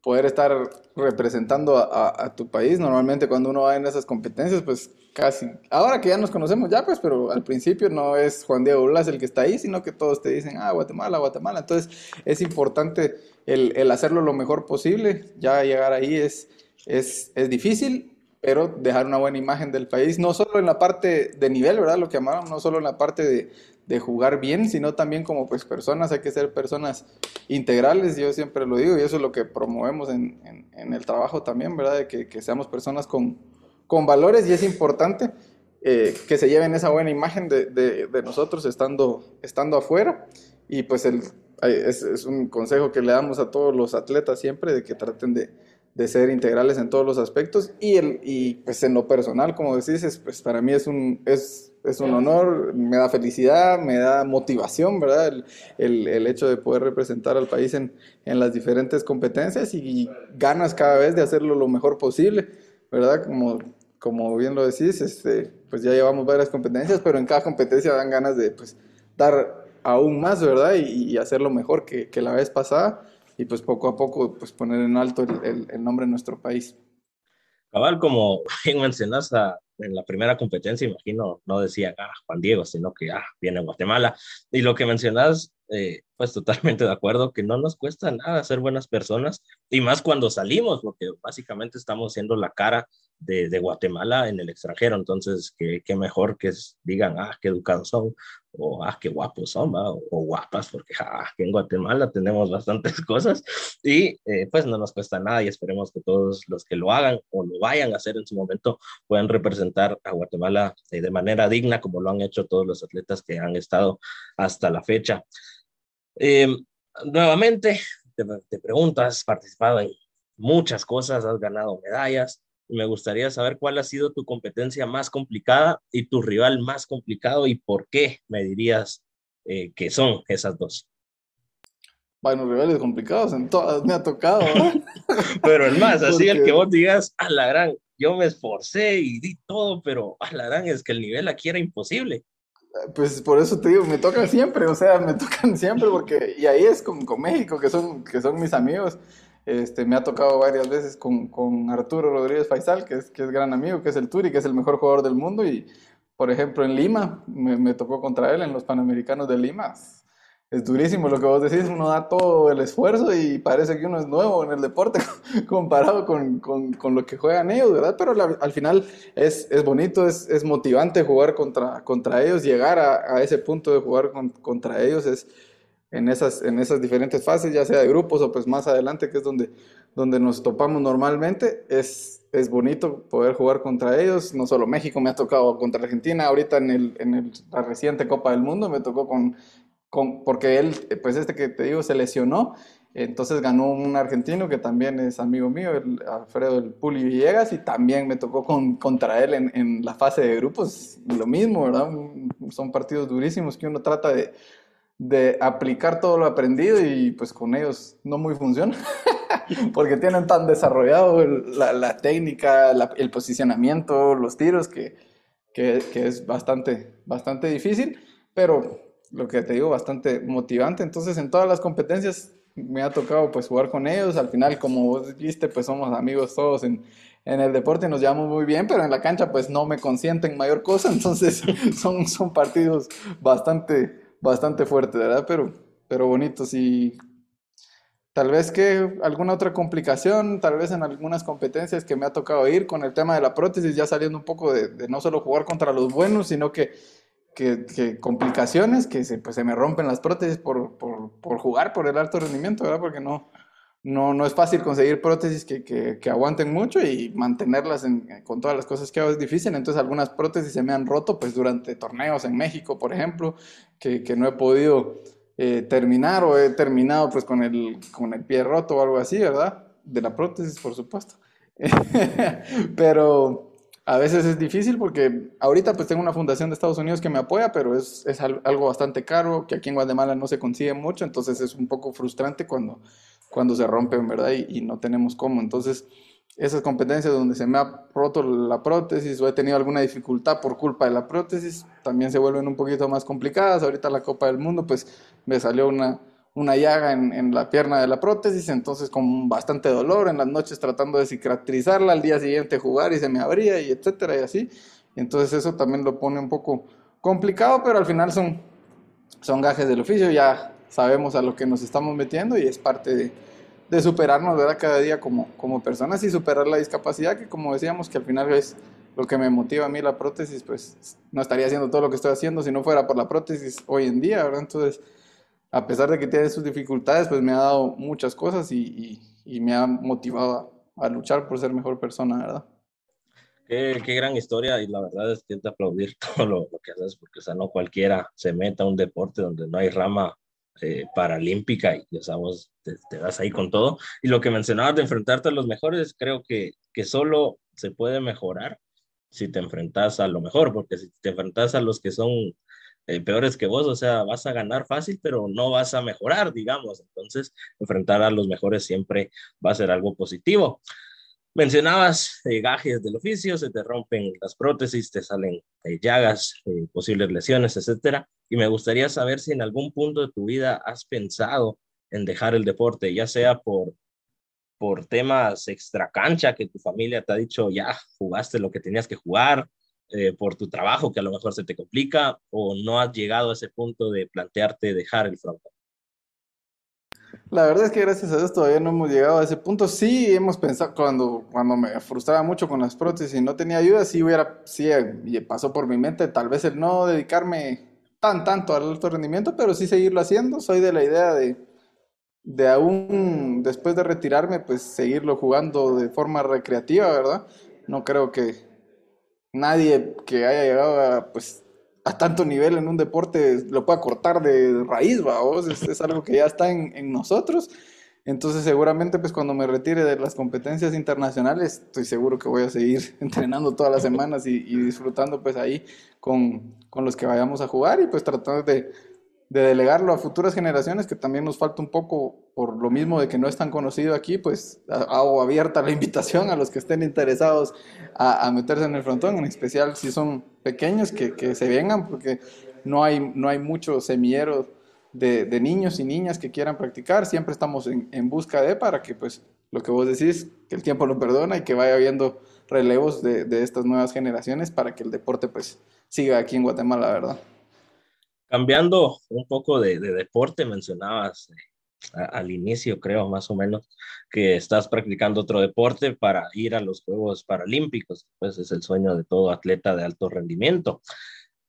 poder estar representando a, tu país. Normalmente cuando uno va en esas competencias, pues casi, ahora que ya nos conocemos ya, pues, pero al principio no es Juan Diego Blas el que está ahí, sino que todos te dicen, ah, Guatemala, Guatemala. Entonces es importante el, el hacerlo lo mejor posible. Ya llegar ahí es, es, es difícil, pero dejar una buena imagen del país, no solo en la parte de nivel, ¿verdad? Lo que llamaron, no solo en la parte de, de jugar bien, sino también como pues personas, hay que ser personas integrales, yo siempre lo digo, y eso es lo que promovemos en, en, el trabajo también, ¿verdad? De que, que seamos personas con, con, valores y es importante eh, que se lleven esa buena imagen de, de, de, nosotros estando, estando afuera y pues el, es, es, un consejo que le damos a todos los atletas siempre de que traten de, de ser integrales en todos los aspectos y, el, y pues en lo personal, como decís, pues para mí es un... Es, es un honor, me da felicidad, me da motivación, ¿verdad? El, el, el hecho de poder representar al país en, en, las diferentes competencias y ganas cada vez de hacerlo lo mejor posible, ¿verdad? Como, como bien lo decís, este, pues ya llevamos varias competencias, pero en cada competencia dan ganas de pues, dar aún más, ¿verdad? Y, y hacerlo mejor que, que, la vez pasada y pues poco a poco pues poner en alto el, el nombre de nuestro país. Cabal, como <laughs> bien mencionas, en la primera competencia, imagino, no decía ah, Juan Diego, sino que ah, viene Guatemala. Y lo que mencionas, eh, pues totalmente de acuerdo, que no nos cuesta nada ser buenas personas, y más cuando salimos, porque básicamente estamos siendo la cara de, de Guatemala en el extranjero. Entonces, qué, qué mejor que digan, ah, qué educados son, o ah, qué guapos son, o, guapas, porque ah, en Guatemala tenemos bastantes <laughs> cosas y eh, pues no nos cuesta nada y esperemos que todos los que lo hagan o lo vayan a hacer en su momento puedan representar a Guatemala eh, de manera digna como lo han hecho todos los atletas que han estado hasta la fecha. Em, nuevamente, te, te pregunto, has participado en muchas cosas, has ganado medallas, me gustaría saber cuál ha sido tu competencia más complicada y tu rival más complicado y por qué me dirías eh, que son esas dos. Bueno, rivales complicados en todas me ha tocado. <laughs> pero el más, así el que vos digas, a la gran, yo me esforcé y di todo, pero a la gran es que el nivel aquí era imposible. Pues por eso te digo, me tocan siempre, o sea, me <laughs> tocan siempre porque, y ahí es con, con México, que son, que son mis amigos. Este, me ha tocado varias veces con, con, Arturo Rodríguez Faisal, que es, que es gran amigo, que es el Turi, que es el mejor jugador del mundo. Y, por ejemplo, en Lima, me, me tocó contra él en los Panamericanos de Lima. Es durísimo lo que vos decís, uno da todo el esfuerzo y parece que uno es nuevo en el deporte <laughs> comparado con, con, con lo que juegan ellos, ¿verdad? Pero al final es, es bonito, es, es, motivante jugar contra, contra ellos, llegar a, a ese punto de jugar con, contra ellos es, en esas, en esas diferentes fases, ya sea de grupos o pues más adelante, que es donde, donde nos topamos normalmente, es, es bonito poder jugar contra ellos. No solo México, me ha tocado contra Argentina, ahorita en, el, en el, la reciente Copa del Mundo me tocó con, con, porque él, pues este que te digo, se lesionó, entonces ganó un argentino que también es amigo mío, el Alfredo del Puli Villegas, y también me tocó con, contra él en, en la fase de grupos, lo mismo, ¿verdad? Son partidos durísimos que uno trata de de aplicar todo lo aprendido y pues con ellos no muy funciona, <laughs> porque tienen tan desarrollado la, técnica, el posicionamiento, los tiros, que, que, es bastante, bastante difícil, pero lo que te digo, bastante motivante. Entonces en todas las competencias me ha tocado pues jugar con ellos, al final como vos viste pues somos amigos todos en, en el deporte nos llevamos muy bien, pero en la cancha pues no me consienten mayor cosa, <laughs> entonces son, son partidos bastante bastante fuerte, ¿verdad? Pero, pero bonitos y tal vez que alguna otra complicación, tal vez en algunas competencias que me ha tocado ir con el tema de la prótesis, ya saliendo un poco de, no solo jugar contra los buenos, sino que, que, complicaciones, que se, pues, se me rompen las prótesis por, por, por jugar por el alto rendimiento, ¿verdad? Porque no, no, no es fácil conseguir prótesis que, que, aguanten mucho y mantenerlas con todas las cosas que hago es difícil. Entonces algunas prótesis se me han roto pues durante torneos en México, por ejemplo, que, que no he podido eh, terminar o he terminado pues con el, con el pie roto o algo así, ¿verdad? De la prótesis, por supuesto. <laughs> pero a veces es difícil porque ahorita pues tengo una fundación de Estados Unidos que me apoya, pero es, es algo bastante caro, que aquí en Guatemala no se consigue mucho, entonces es un poco frustrante cuando cuando se rompen, ¿verdad? Y, no tenemos cómo. Entonces, esas competencias donde se me ha roto la prótesis o he tenido alguna dificultad por culpa de la prótesis, también se vuelven un poquito más complicadas. Ahorita la Copa del Mundo, pues me salió una, una llaga en, en, la pierna de la prótesis, entonces con bastante dolor en las noches tratando de cicatrizarla, al día siguiente jugar y se me abría y etcétera y así. entonces eso también lo pone un poco complicado, pero al final son, son gajes del oficio, ya sabemos a lo que nos estamos metiendo y es parte de, de superarnos ¿verdad? cada día como, como personas y superar la discapacidad, que como decíamos, que al final es lo que me motiva a mí la prótesis, pues no estaría haciendo todo lo que estoy haciendo si no fuera por la prótesis hoy en día, ¿verdad? Entonces, a pesar de que tiene sus dificultades, pues me ha dado muchas cosas y, y, me ha motivado a, luchar por ser mejor persona, ¿verdad? Qué, qué, gran historia y la verdad es que es de aplaudir <laughs> todo lo, lo, que haces porque o sea, no cualquiera se meta a un deporte donde no hay rama eh, paralímpica y ya sabes, te, das ahí con todo. Y lo que mencionabas de enfrentarte a los mejores, creo que, que solo se puede mejorar si te enfrentas a lo mejor, porque si te enfrentas a los que son eh, peores que vos, o sea, vas a ganar fácil, pero no vas a mejorar, digamos. Entonces, enfrentar a los mejores siempre va a ser algo positivo. Mencionabas eh, gajes del oficio, se te rompen las prótesis, te salen eh, llagas, eh, posibles lesiones, etcétera. Y me gustaría saber si en algún punto de tu vida has pensado en dejar el deporte, ya sea por, por temas extracancha que tu familia te ha dicho, ya jugaste lo que tenías que jugar, por tu trabajo que a lo mejor se te complica, o no has llegado a ese punto de plantearte dejar el frontón. La verdad es que gracias a Dios todavía no hemos llegado a ese punto. Sí, hemos pensado, cuando, cuando me frustraba mucho con las prótesis y no tenía ayuda, sí hubiera, sí, y pasó por mi mente tal vez el no dedicarme tan tanto al alto rendimiento, pero sí seguirlo haciendo. Soy de la idea de, de aún después de retirarme, pues seguirlo jugando de forma recreativa, ¿verdad? No creo que nadie que haya llegado a, pues, a tanto nivel en un deporte lo pueda cortar de raíz, vamos, es, algo que ya está en, en, nosotros. Entonces seguramente pues cuando me retire de las competencias internacionales, estoy seguro que voy a seguir <laughs> entrenando todas las semanas y, y disfrutando pues ahí con, con, los que vayamos a jugar y pues tratando de, de delegarlo a futuras generaciones, que también nos falta un poco, por lo mismo de que no es tan conocido aquí, pues hago abierta la <laughs> invitación a los que estén interesados a, meterse en el frontón, en especial si son pequeños, que, que, se vengan, porque no hay, no hay mucho semillero de, de, niños y niñas que quieran practicar, siempre estamos en, en, busca de, para que pues lo que vos decís, que el tiempo lo perdona y que vaya habiendo relevos de, de estas nuevas generaciones para que el deporte pues siga aquí en Guatemala, ¿verdad? Cambiando un poco de, deporte, mencionabas eh, al inicio, creo, más o menos, que estás practicando otro deporte para ir a los Juegos Paralímpicos, pues es el sueño de todo atleta de alto rendimiento.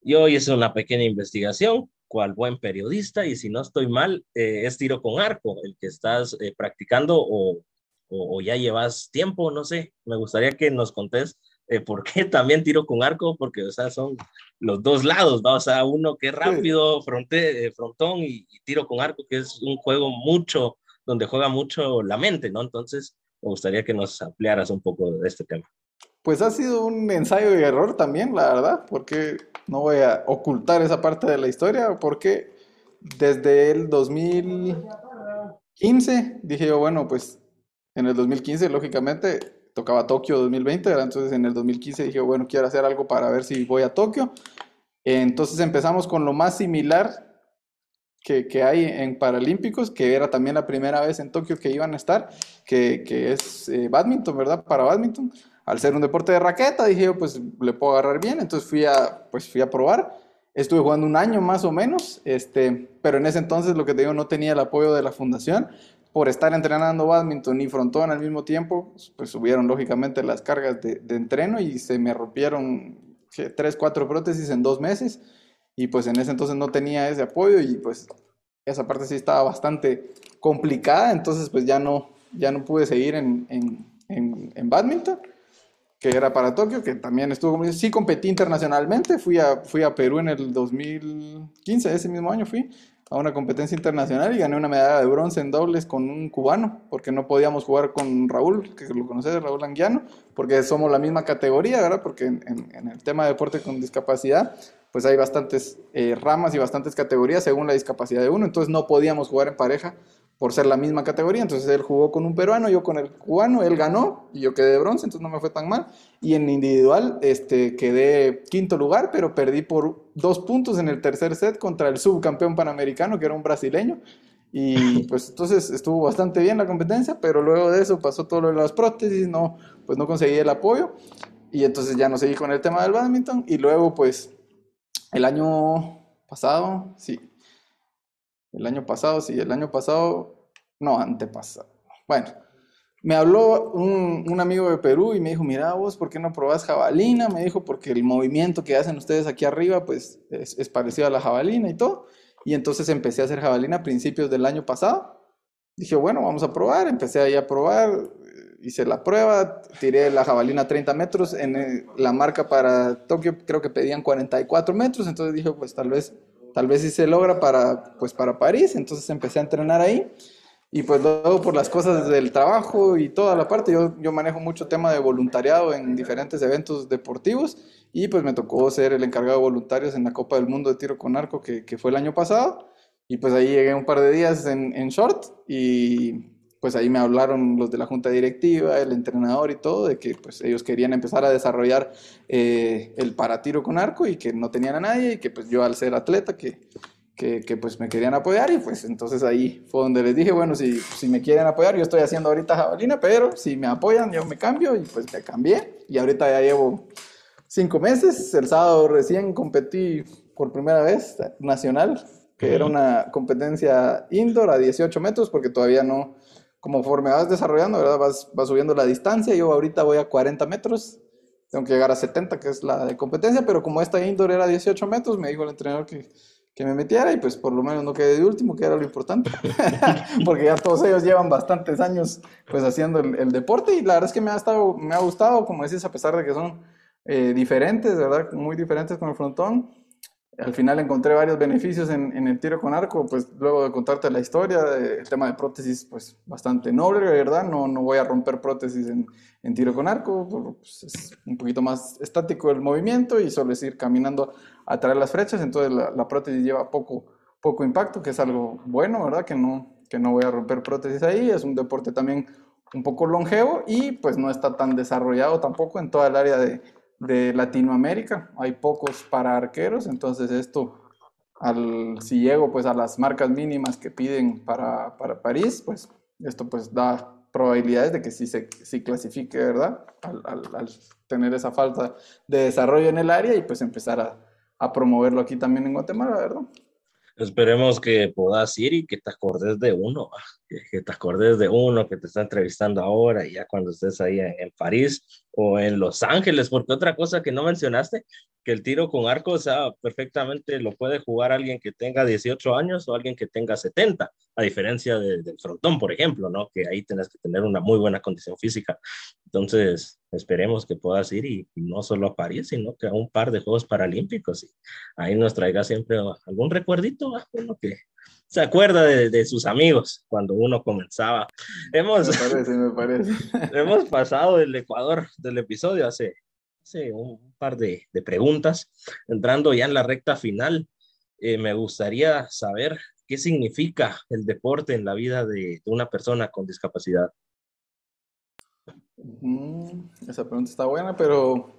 Yo hice una pequeña investigación, cual buen periodista, y si no estoy mal, eh, es tiro con arco, el que estás eh, practicando o, ya llevas tiempo, no sé, me gustaría que nos contés eh, ¿por qué también tiro con arco? Porque, o sea, son los dos lados, ¿va? O sea, uno que es rápido, fronte, eh, frontón, y, tiro con arco, que es un juego mucho, donde juega mucho la mente, ¿no? Entonces, me gustaría que nos ampliaras un poco de este tema. Pues ha sido un ensayo y error también, la verdad, porque no voy a ocultar esa parte de la historia, porque desde el 2015 dije yo, bueno, pues en el 2015, lógicamente, tocaba Tokio 2020, entonces en el 2015 dije, bueno, quiero hacer algo para ver si voy a Tokio. Entonces empezamos con lo más similar que, que, hay en Paralímpicos, que era también la primera vez en Tokio que iban a estar, que, que es eh, badminton, ¿verdad? Para badminton. Al ser un deporte de raqueta, dije yo, pues le puedo agarrar bien, entonces fui a, pues, fui a probar. Estuve jugando un año más o menos, este, pero en ese entonces lo que te digo, no tenía el apoyo de la fundación. Por estar entrenando badminton y frontón al mismo tiempo, pues subieron lógicamente las cargas de, de entreno y se me rompieron tres, cuatro prótesis en dos meses. Y pues en ese entonces no tenía ese apoyo y pues esa parte sí estaba bastante complicada. Entonces pues ya no, ya no pude seguir en, en, en, en badminton que era para Tokio, que también estuvo, sí competí internacionalmente, fui a, fui a Perú en el 2015, ese mismo año fui a una competencia internacional y gané una medalla de bronce en dobles con un cubano, porque no podíamos jugar con Raúl, que lo conoces, Raúl Anguiano, porque somos la misma categoría, ¿verdad? Porque en, el tema de deporte con discapacidad, pues hay bastantes eh, ramas y bastantes categorías según la discapacidad de uno, entonces no podíamos jugar en pareja por ser la misma categoría. Entonces él jugó con un peruano, yo con el cubano, él ganó y yo quedé de bronce, entonces no me fue tan mal. Y en individual este, quedé quinto lugar, pero perdí por dos puntos en el tercer set contra el subcampeón panamericano, que era un brasileño. Y pues entonces estuvo bastante bien la competencia, pero luego de eso pasó todo lo de las prótesis, no, pues no conseguí el apoyo. Y entonces ya no seguí con el tema del badminton. Y luego pues el año pasado, sí, el año pasado, sí, el año pasado, no, antepasado. Bueno, me habló un, un, amigo de Perú y me dijo, mira vos, ¿por qué no probás jabalina? Me dijo, porque el movimiento que hacen ustedes aquí arriba, pues es, parecido a la jabalina y todo. Y entonces empecé a hacer jabalina a principios del año pasado. Dije, bueno, vamos a probar. Empecé ahí a probar, hice la prueba, tiré la jabalina 30 metros. En el, la marca para Tokio creo que pedían 44 metros, entonces dije, pues tal vez tal vez si se logra para, pues para París, entonces empecé a entrenar ahí. Y pues luego por las cosas del trabajo y toda la parte, yo, yo manejo mucho tema de voluntariado en diferentes eventos deportivos y pues me tocó ser el encargado de voluntarios en la Copa del Mundo de Tiro con Arco que, que fue el año pasado. Y pues ahí llegué un par de días en, en short y pues ahí me hablaron los de la junta directiva, el entrenador y todo, de que pues ellos querían empezar a desarrollar eh, el paratiro con arco y que no tenían a nadie y que pues yo al ser atleta que, que, que, pues me querían apoyar y pues entonces ahí fue donde les dije, bueno, si, si me quieren apoyar, yo estoy haciendo ahorita jabalina, pero si me apoyan yo me cambio y pues me cambié. Y ahorita ya llevo cinco meses, el sábado recién competí por primera vez nacional, que era una competencia indoor a 18 metros porque todavía no conforme vas desarrollando, ¿verdad? Vas, vas subiendo la distancia. Yo ahorita voy a 40 metros, tengo que llegar a 70, que es la de competencia, pero como esta indoor era 18 metros, me dijo el entrenador que, que me metiera y pues por lo menos no quedé de último, que era lo importante, <laughs> porque ya todos ellos llevan bastantes años pues haciendo el, el, deporte y la verdad es que me ha, estado, me ha gustado, como decís, a pesar de que son eh, diferentes, ¿verdad? Muy diferentes con el frontón al final encontré varios beneficios en, el tiro con arco, pues luego de contarte la historia, el tema de prótesis, pues bastante noble, ¿verdad? No, no voy a romper prótesis en, en tiro con arco, pues, es un poquito más estático el movimiento y solo es ir caminando a traer las flechas, entonces la, la, prótesis lleva poco, poco impacto, que es algo bueno, ¿verdad? Que no, que no voy a romper prótesis ahí, es un deporte también un poco longevo y pues no está tan desarrollado tampoco en toda el área de de Latinoamérica. Hay pocos para arqueros, entonces esto, al, si llego pues a las marcas mínimas que piden para, para París, pues esto pues da probabilidades de que sí se clasifique, ¿verdad? Al, tener esa falta de desarrollo en el área y pues empezar a, a promoverlo aquí también en Guatemala, ¿verdad? Esperemos que puedas ir y que te acordes de uno, que, te acordes de uno que te está entrevistando ahora ya cuando estés ahí en, en, París o en Los Ángeles, porque otra cosa que no mencionaste, que el tiro con arco, o sea, perfectamente lo puede jugar alguien que tenga 18 años o alguien que tenga 70, a diferencia de, del frontón, por ejemplo, ¿no? Que ahí tienes que tener una muy buena condición física. Entonces, esperemos que puedas ir y, y, no solo a París, sino que a un par de Juegos Paralímpicos y ahí nos traiga siempre algún recuerdito, uno que se acuerda de, de, sus amigos cuando uno comenzaba. Hemos, me parece, me parece. <laughs> hemos pasado del Ecuador del episodio hace, hace un par de, de preguntas, entrando ya en la recta final. eh, me gustaría saber qué significa el deporte en la vida de, una persona con discapacidad. esa pregunta está buena, pero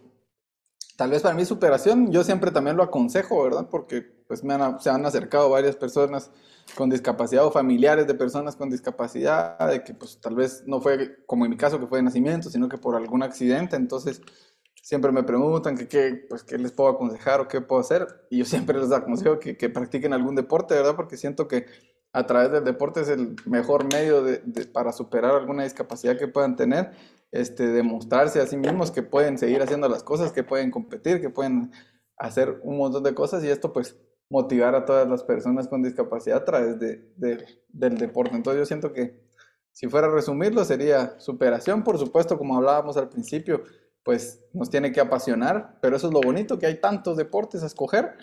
tal vez para mí superación, yo siempre también lo aconsejo, ¿verdad? Porque pues se han acercado varias personas con discapacidad o familiares de personas con discapacidad, de que pues tal vez no fue como en mi caso que fue de nacimiento, sino que por algún accidente, entonces siempre me preguntan que qué, pues, qué les puedo aconsejar o qué puedo hacer, y yo siempre les aconsejo que, que practiquen algún deporte, ¿verdad? Porque siento que a través del deporte es el mejor medio para superar alguna discapacidad que puedan tener, este, demostrarse a sí mismos que pueden seguir haciendo las cosas, que pueden competir, que pueden hacer un montón de cosas, y esto pues motivar a todas las personas con discapacidad a través de, del deporte. Entonces yo siento que si fuera a resumirlo sería superación, por supuesto, como hablábamos al principio, pues nos tiene que apasionar, pero eso es lo bonito, que hay tantos deportes a escoger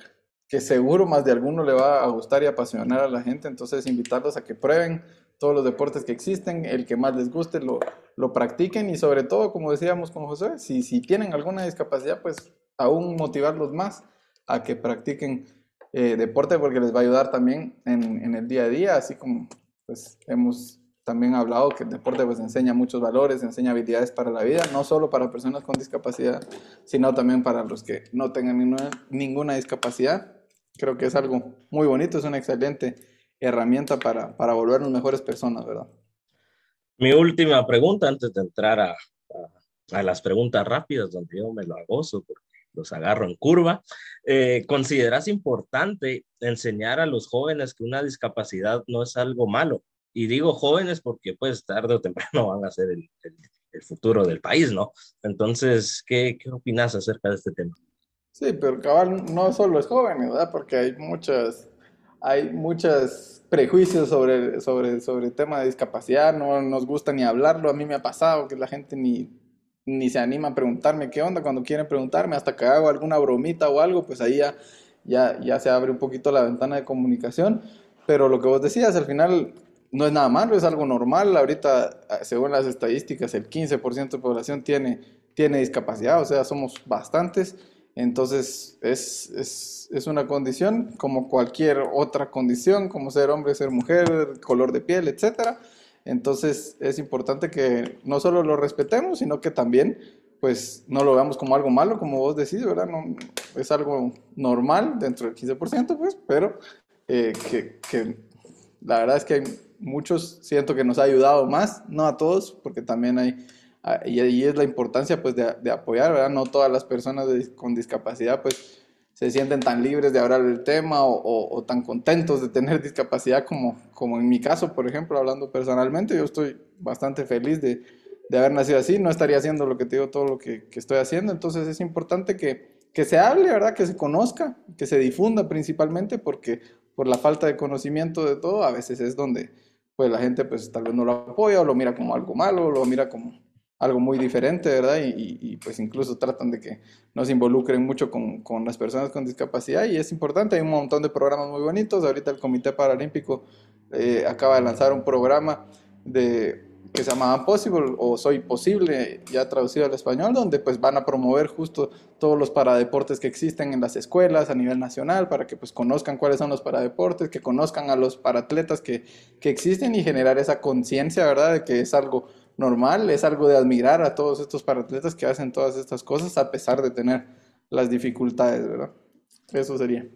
que seguro más de alguno le va a gustar y apasionar a la gente, entonces invitarlos a que prueben todos los deportes que existen, el que más les guste lo, lo practiquen y sobre todo, como decíamos con José, si, si tienen alguna discapacidad, pues aún motivarlos más a que practiquen eh, deporte porque les va a ayudar también en, en, el día a día, así como pues hemos también hablado que el deporte pues enseña muchos valores, enseña habilidades para la vida, no solo para personas con discapacidad, sino también para los que no tengan ninguna, ninguna discapacidad. Creo que es algo muy bonito, es una excelente herramienta para, para volvernos mejores personas, ¿verdad? Mi última pregunta antes de entrar a, a, a las preguntas rápidas, donde yo me lo agozo porque los agarro en curva. Eh, ¿Consideras importante enseñar a los jóvenes que una discapacidad no es algo malo? Y digo jóvenes porque pues tarde o temprano <laughs> van a ser el, el, futuro del país, ¿no? Entonces, ¿qué, ¿qué opinas acerca de este tema? Sí, pero cabal no solo es jóvenes, ¿verdad? Porque hay muchas, hay muchos prejuicios sobre, sobre, sobre el tema de discapacidad, no nos gusta ni hablarlo, a mí me ha pasado que la gente ni, ni se anima a preguntarme qué onda cuando quieren preguntarme, hasta que hago alguna bromita o algo, pues ahí ya, ya, ya se abre un poquito la ventana de comunicación, pero lo que vos decías, al final no es nada malo, es algo normal. Ahorita, según las estadísticas, el 15% de población tiene, tiene discapacidad, o sea, somos bastantes. Entonces, es, es, es, una condición como cualquier otra condición, como ser hombre, ser mujer, color de piel, etc. Entonces, es importante que no solo lo respetemos, sino que también, pues, no lo veamos como algo malo, como vos decís, ¿verdad? No, es algo normal dentro del 15%, pues, pero eh, que, que la verdad es que hay muchos siento que nos ha ayudado más, no a todos, porque también hay, ah, y ahí es la importancia pues de, de apoyar, ¿verdad? No todas las personas con discapacidad pues se sienten tan libres de hablar del tema o, o, tan contentos de tener <laughs> discapacidad como, como en mi caso, por ejemplo, hablando personalmente, yo estoy bastante feliz de, de haber nacido así, no estaría haciendo lo que te digo, todo lo que, que estoy haciendo, entonces es importante que, que se hable, ¿verdad? Que se conozca, que se difunda principalmente, porque por la falta de conocimiento de todo, a veces es donde pues la gente pues tal vez no lo apoya o lo mira como algo malo, o lo mira como algo muy diferente, ¿verdad? Y, y, pues incluso tratan de que no se involucren mucho con, con, las personas con discapacidad y es importante, hay un montón de programas muy bonitos, ahorita el Comité Paralímpico eh, acaba de lanzar un programa de que se llama Possible o Soy Posible, ya traducido al español, donde pues van a promover justo todos los paradeportes que existen en las escuelas a nivel nacional para que pues conozcan cuáles son los paradeportes, que conozcan a los paratletas que, que existen y generar esa conciencia, ¿verdad? De que es algo normal, es algo de admirar a todos estos paratletas que hacen todas estas cosas a pesar de tener las dificultades, ¿verdad? Eso sería.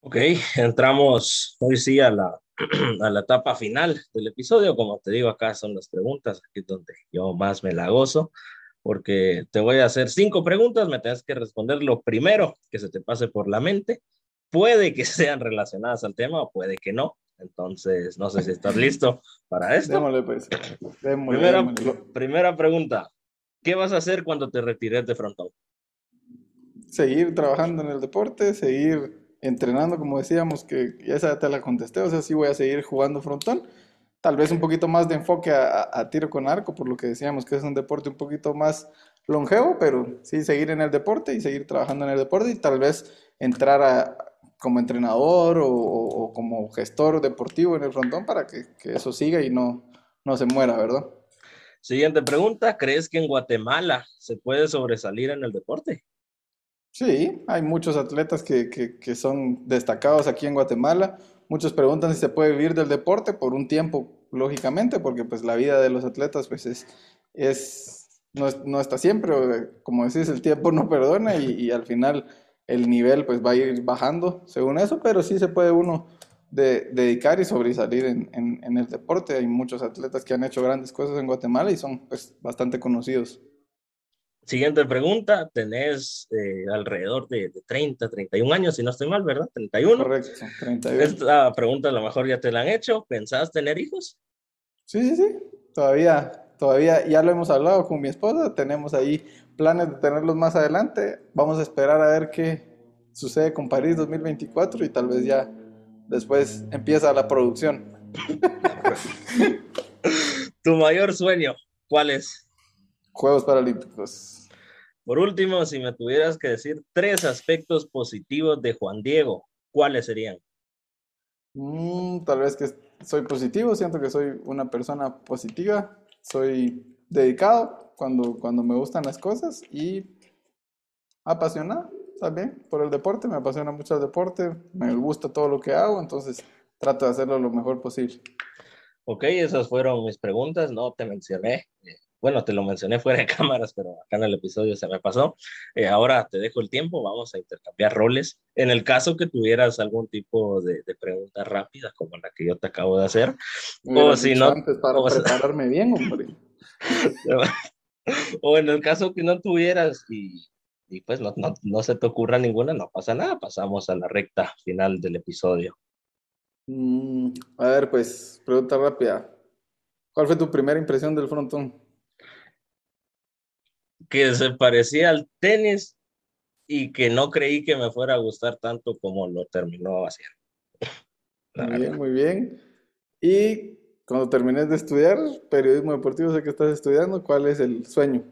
Ok, entramos hoy sí a la <clears throat> a la etapa final del episodio. Como te digo, acá son las preguntas, aquí es donde yo más me la gozo, porque te voy a hacer cinco preguntas, me tienes que responder lo primero que se te pase por la mente. Puede que <laughs> sean relacionadas al tema o puede que no. Entonces, no sé si estás listo para esto. Démosle, pues. primera, primera pregunta. ¿Qué vas a hacer cuando te retires de frontón? Seguir trabajando en el deporte, seguir entrenando, como decíamos, que ya esa te la contesté, o sea, sí voy a seguir jugando frontón. Tal vez un poquito más de enfoque a, tiro con arco, por lo que decíamos que es un deporte un poquito más longevo, pero sí seguir en el deporte y seguir trabajando en el deporte y tal vez entrar a, como entrenador o, como gestor deportivo en el frontón para que, que, eso siga y no, no se muera, ¿verdad? Siguiente pregunta, ¿crees que en Guatemala se puede sobresalir en el deporte? Sí, hay muchos atletas que, que, que son destacados aquí en Guatemala. Muchos preguntan si se puede vivir del deporte por un tiempo, lógicamente, porque pues la vida de los atletas pues es, es no, no está siempre, como decís, el tiempo no perdona y, y, al final el nivel pues va a ir bajando según eso, pero sí se puede uno de, dedicar y sobresalir en, en, en, el deporte. Hay muchos atletas que han hecho grandes cosas en Guatemala y son pues bastante conocidos. Siguiente pregunta, tenés eh, alrededor de, de, 30, 31 años, si no estoy mal, ¿verdad? 31. Correcto, 31. Esta pregunta a lo mejor ya te la han hecho. ¿Pensás tener hijos? Sí, sí, sí. Todavía, todavía ya lo hemos hablado con mi esposa. Tenemos ahí planes de tenerlos más adelante. Vamos a esperar a ver qué sucede con París 2024 y tal vez ya después empieza la producción. <laughs> ¿Tu mayor sueño cuál es? Juegos Paralímpicos. Por último, si me tuvieras que decir tres aspectos positivos de Juan Diego, ¿cuáles serían? Mm, tal vez que soy positivo, siento que soy una persona positiva, soy dedicado cuando, cuando me gustan las cosas y apasionado también por el deporte, me apasiona mucho el deporte, me gusta todo lo que hago, entonces trato de hacerlo lo mejor posible. Ok, esas fueron mis preguntas, no te mencioné. Bueno, te lo mencioné fuera de <laughs> cámaras, pero acá en el episodio se me pasó. Eh, ahora te dejo el tiempo, vamos a intercambiar roles. En el caso que tuvieras algún tipo de, de pregunta rápida, como la que yo te acabo de hacer, o si no... Antes para prepararme bien, hombre. <laughs> <laughs> o en el caso que no tuvieras y, y pues no, no, no, se te ocurra ninguna, no pasa nada, pasamos a la recta final del episodio. Mm, a ver, pues, pregunta rápida. ¿Cuál fue tu primera impresión del frontón? Que se parecía al tenis y que no creí que me fuera a gustar tanto como lo terminó haciendo. <laughs> Muy bien, muy bien. Y cuando termines de estudiar periodismo deportivo, sé que estás estudiando, ¿cuál es el sueño?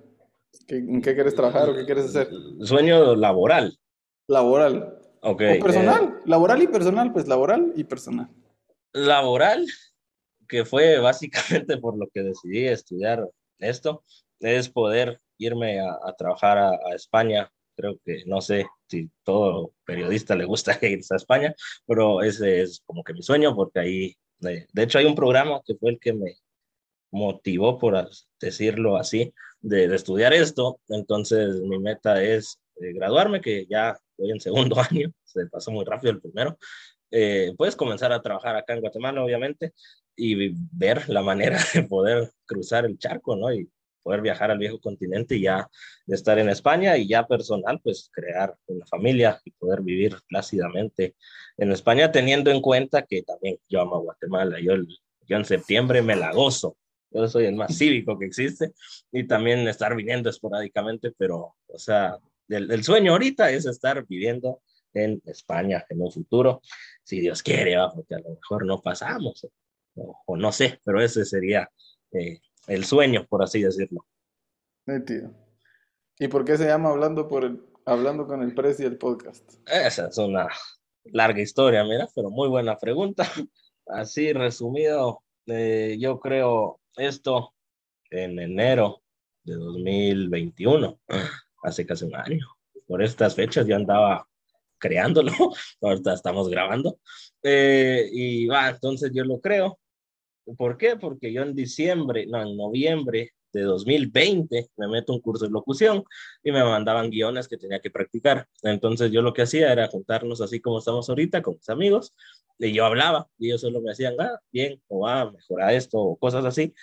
¿En qué quieres trabajar o qué quieres hacer? Sueño laboral. Laboral. Ok. O personal. Eh, laboral y personal, pues laboral y personal. Laboral, que fue básicamente por lo que decidí estudiar esto, es poder irme a, a trabajar a, a, España. Creo que no sé si todo periodista le gusta <laughs> irse a España, pero ese es como que mi sueño, porque ahí, de, de hecho, hay un programa que fue el que me motivó, por decirlo así, de, estudiar esto. Entonces, mi meta es eh, graduarme, que ya voy en segundo <laughs> año, se pasó muy rápido el primero. Eh, puedes comenzar a trabajar acá en Guatemala, obviamente, y ver la manera <laughs> de poder cruzar el charco, ¿no? Y poder viajar al viejo continente y ya de estar en España y ya personal, pues crear una familia y poder vivir plácidamente en España, teniendo en cuenta que también yo amo a Guatemala. Yo, yo en septiembre me la gozo. Yo soy el más cívico que existe y también estar viniendo esporádicamente, pero, o sea, el, el sueño ahorita es estar viviendo en España en un futuro, si Dios quiere, ¿va? porque a lo mejor no pasamos, o, o no sé, pero ese sería eh, el sueño, por así decirlo. Nítido. ¿Y por qué se llama Hablando, por el, hablando con el Precio el podcast? Esa es una larga historia, mira, pero muy buena pregunta. <laughs> Así resumido, eh, yo creo esto en enero de 2021, <clears throat> hace casi un año. Por estas fechas yo andaba creándolo, <laughs> ahorita estamos grabando. Eh, y va, entonces yo lo creo. ¿Por qué? Porque yo en diciembre, no, en noviembre de 2020 me meto un curso de locución y me mandaban guiones que tenía que practicar. Entonces yo lo que hacía era juntarnos así como estamos ahorita con mis amigos y yo hablaba y ellos solo me decían, ah, bien, o ah, mejora esto, o cosas así.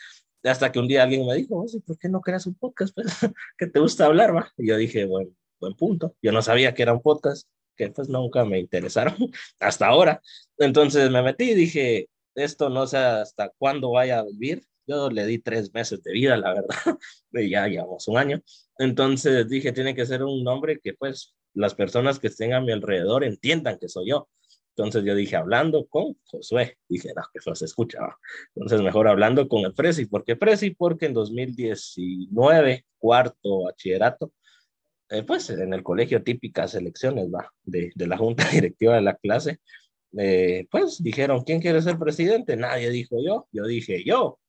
Hasta que un día alguien me dijo, oh, ¿por qué no creas un podcast? Pues, <laughs> que te gusta hablar, va. Y yo dije, bueno, buen punto. Yo no sabía que era un podcast, que pues nunca me interesaron <laughs> hasta ahora. Entonces me metí y dije, esto no sé hasta cuándo vaya a vivir. Yo le di tres meses de vida, la verdad, <laughs> y ya llevamos un año. Entonces dije, tiene que ser un nombre que pues las personas que estén a mi alrededor entiendan que soy yo. Entonces yo dije, hablando con Josué, dije, no, que eso se escuchaba. Entonces mejor hablando con el Prezi. ¿Por qué Prezi? Porque en 2019, cuarto bachillerato, eh, pues en el colegio típicas elecciones va, de, de la junta <laughs> directiva de la clase, eh, pues dijeron, ¿quién quiere ser presidente? Nadie dijo yo, yo dije yo.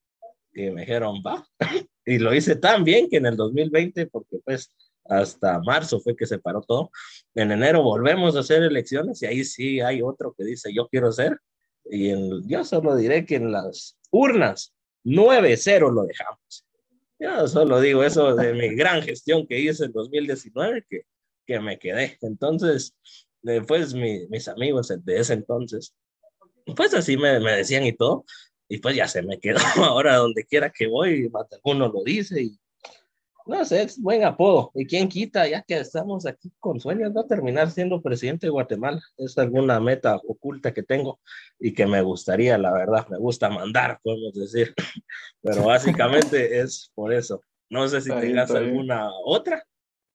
Y me dijeron, va. <laughs> y lo hice tan bien que en el 2020, porque pues hasta marzo fue que se paró todo. En enero volvemos a hacer elecciones y ahí sí hay otro que dice yo quiero ser. Y en, yo solo diré que en las urnas 9-0 lo dejamos. Yo solo digo eso de mi <laughs> gran gestión que hice en 2019, que, que me quedé. Entonces, después mis amigos de ese entonces, pues así me, me decían y todo, y pues ya se me quedó. <laughs> Ahora donde quiera que voy, más uno lo dice y no sé, es buen apodo. ¿Y quién quita? Ya que estamos aquí con sueños, va a terminar siendo presidente de Guatemala. Es alguna meta oculta que tengo y que me gustaría, la verdad. Me gusta mandar, podemos decir. <laughs> Pero básicamente <laughs> es por eso. No sé si tengas alguna otra.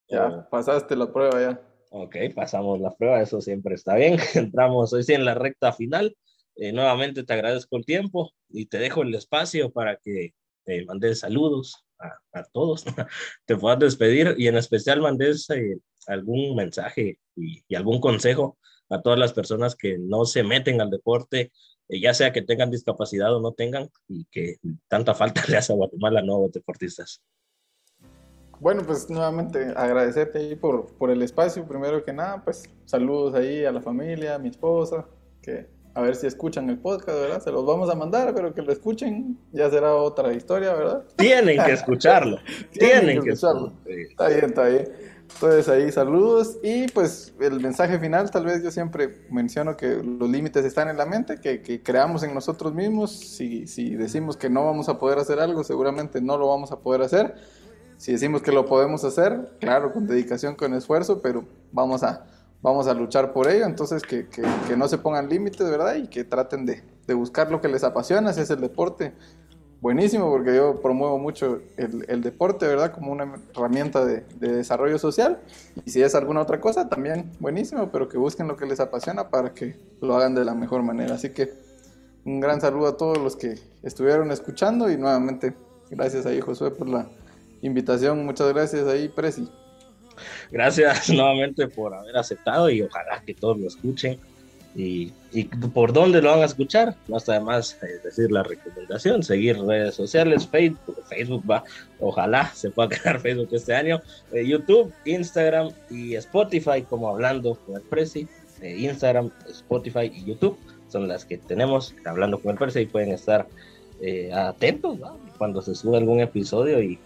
Ya, pasaste la prueba ya. Ok, pasamos la prueba, eso siempre está bien. <laughs> Entramos hoy sí en la recta final. Eh, nuevamente te agradezco el tiempo y te dejo el espacio para que te mandes saludos, a, todos, <laughs> te puedas despedir y en especial mandes eh, algún mensaje y, algún consejo a todas las personas que no se meten al deporte, eh, ya sea que tengan discapacidad o no tengan, y que tanta falta <laughs> le hace a Guatemala a nuevos deportistas. Bueno, pues nuevamente agradecerte ahí por, por el espacio, primero que nada, pues saludos ahí a la familia, a mi esposa, que a ver si escuchan el podcast, ¿verdad? Se los vamos a mandar, pero que lo escuchen ya será otra historia, ¿verdad? Tienen que escucharlo. <laughs> Tienen, que escucharlo. Está bien, está bien. Entonces ahí saludos y pues el mensaje final, tal vez yo siempre menciono que los límites están en la mente, que, que creamos en nosotros mismos. Si, si decimos que no vamos a poder hacer algo, seguramente no lo vamos a poder hacer. Si decimos que lo podemos hacer, claro, con dedicación, con esfuerzo, pero vamos a, vamos a luchar por ello, entonces que, que, que no se pongan límites, ¿verdad? Y que traten de, de, buscar lo que les apasiona, si es el deporte, buenísimo, porque yo promuevo mucho el, el deporte, ¿verdad? Como una herramienta de, de, desarrollo social, y si es alguna otra cosa, también buenísimo, pero que busquen lo que les apasiona para que lo hagan de la mejor manera. Así que un gran saludo a todos los que estuvieron escuchando y nuevamente gracias ahí Josué por la invitación, muchas gracias ahí Presi. Gracias <laughs> nuevamente por haber aceptado y ojalá que todos lo escuchen. Y, y por dónde lo van a escuchar, hasta además eh, decir la recomendación, seguir redes sociales, Facebook, Facebook va, ojalá se pueda <laughs> quedar Facebook este año, eh, YouTube, Instagram y Spotify, como hablando con el Prezi, eh, Instagram, Spotify y YouTube son las que tenemos hablando con el Prezi y pueden estar eh, atentos cuando se sube algún episodio y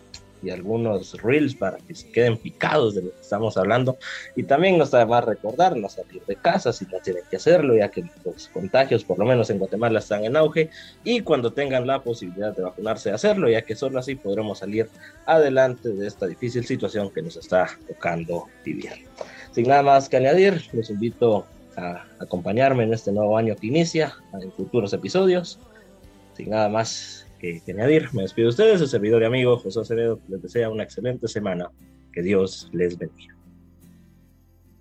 y algunos reels para que se queden picados de lo que estamos hablando. Y también nos da más recordar no salir de casa si no tienen que hacerlo, ya que los contagios, por lo menos en Guatemala, están en auge. Y cuando tengan la posibilidad de vacunarse, hacerlo, ya que solo así podremos salir adelante de esta difícil situación que nos está tocando vivir. Sin nada más que añadir, los invito a acompañarme en este nuevo año que inicia, en futuros episodios. Sin nada más que, añadir. Me despido de ustedes, su servidor y amigo José Acevedo, les desea una excelente semana. Que Dios les bendiga.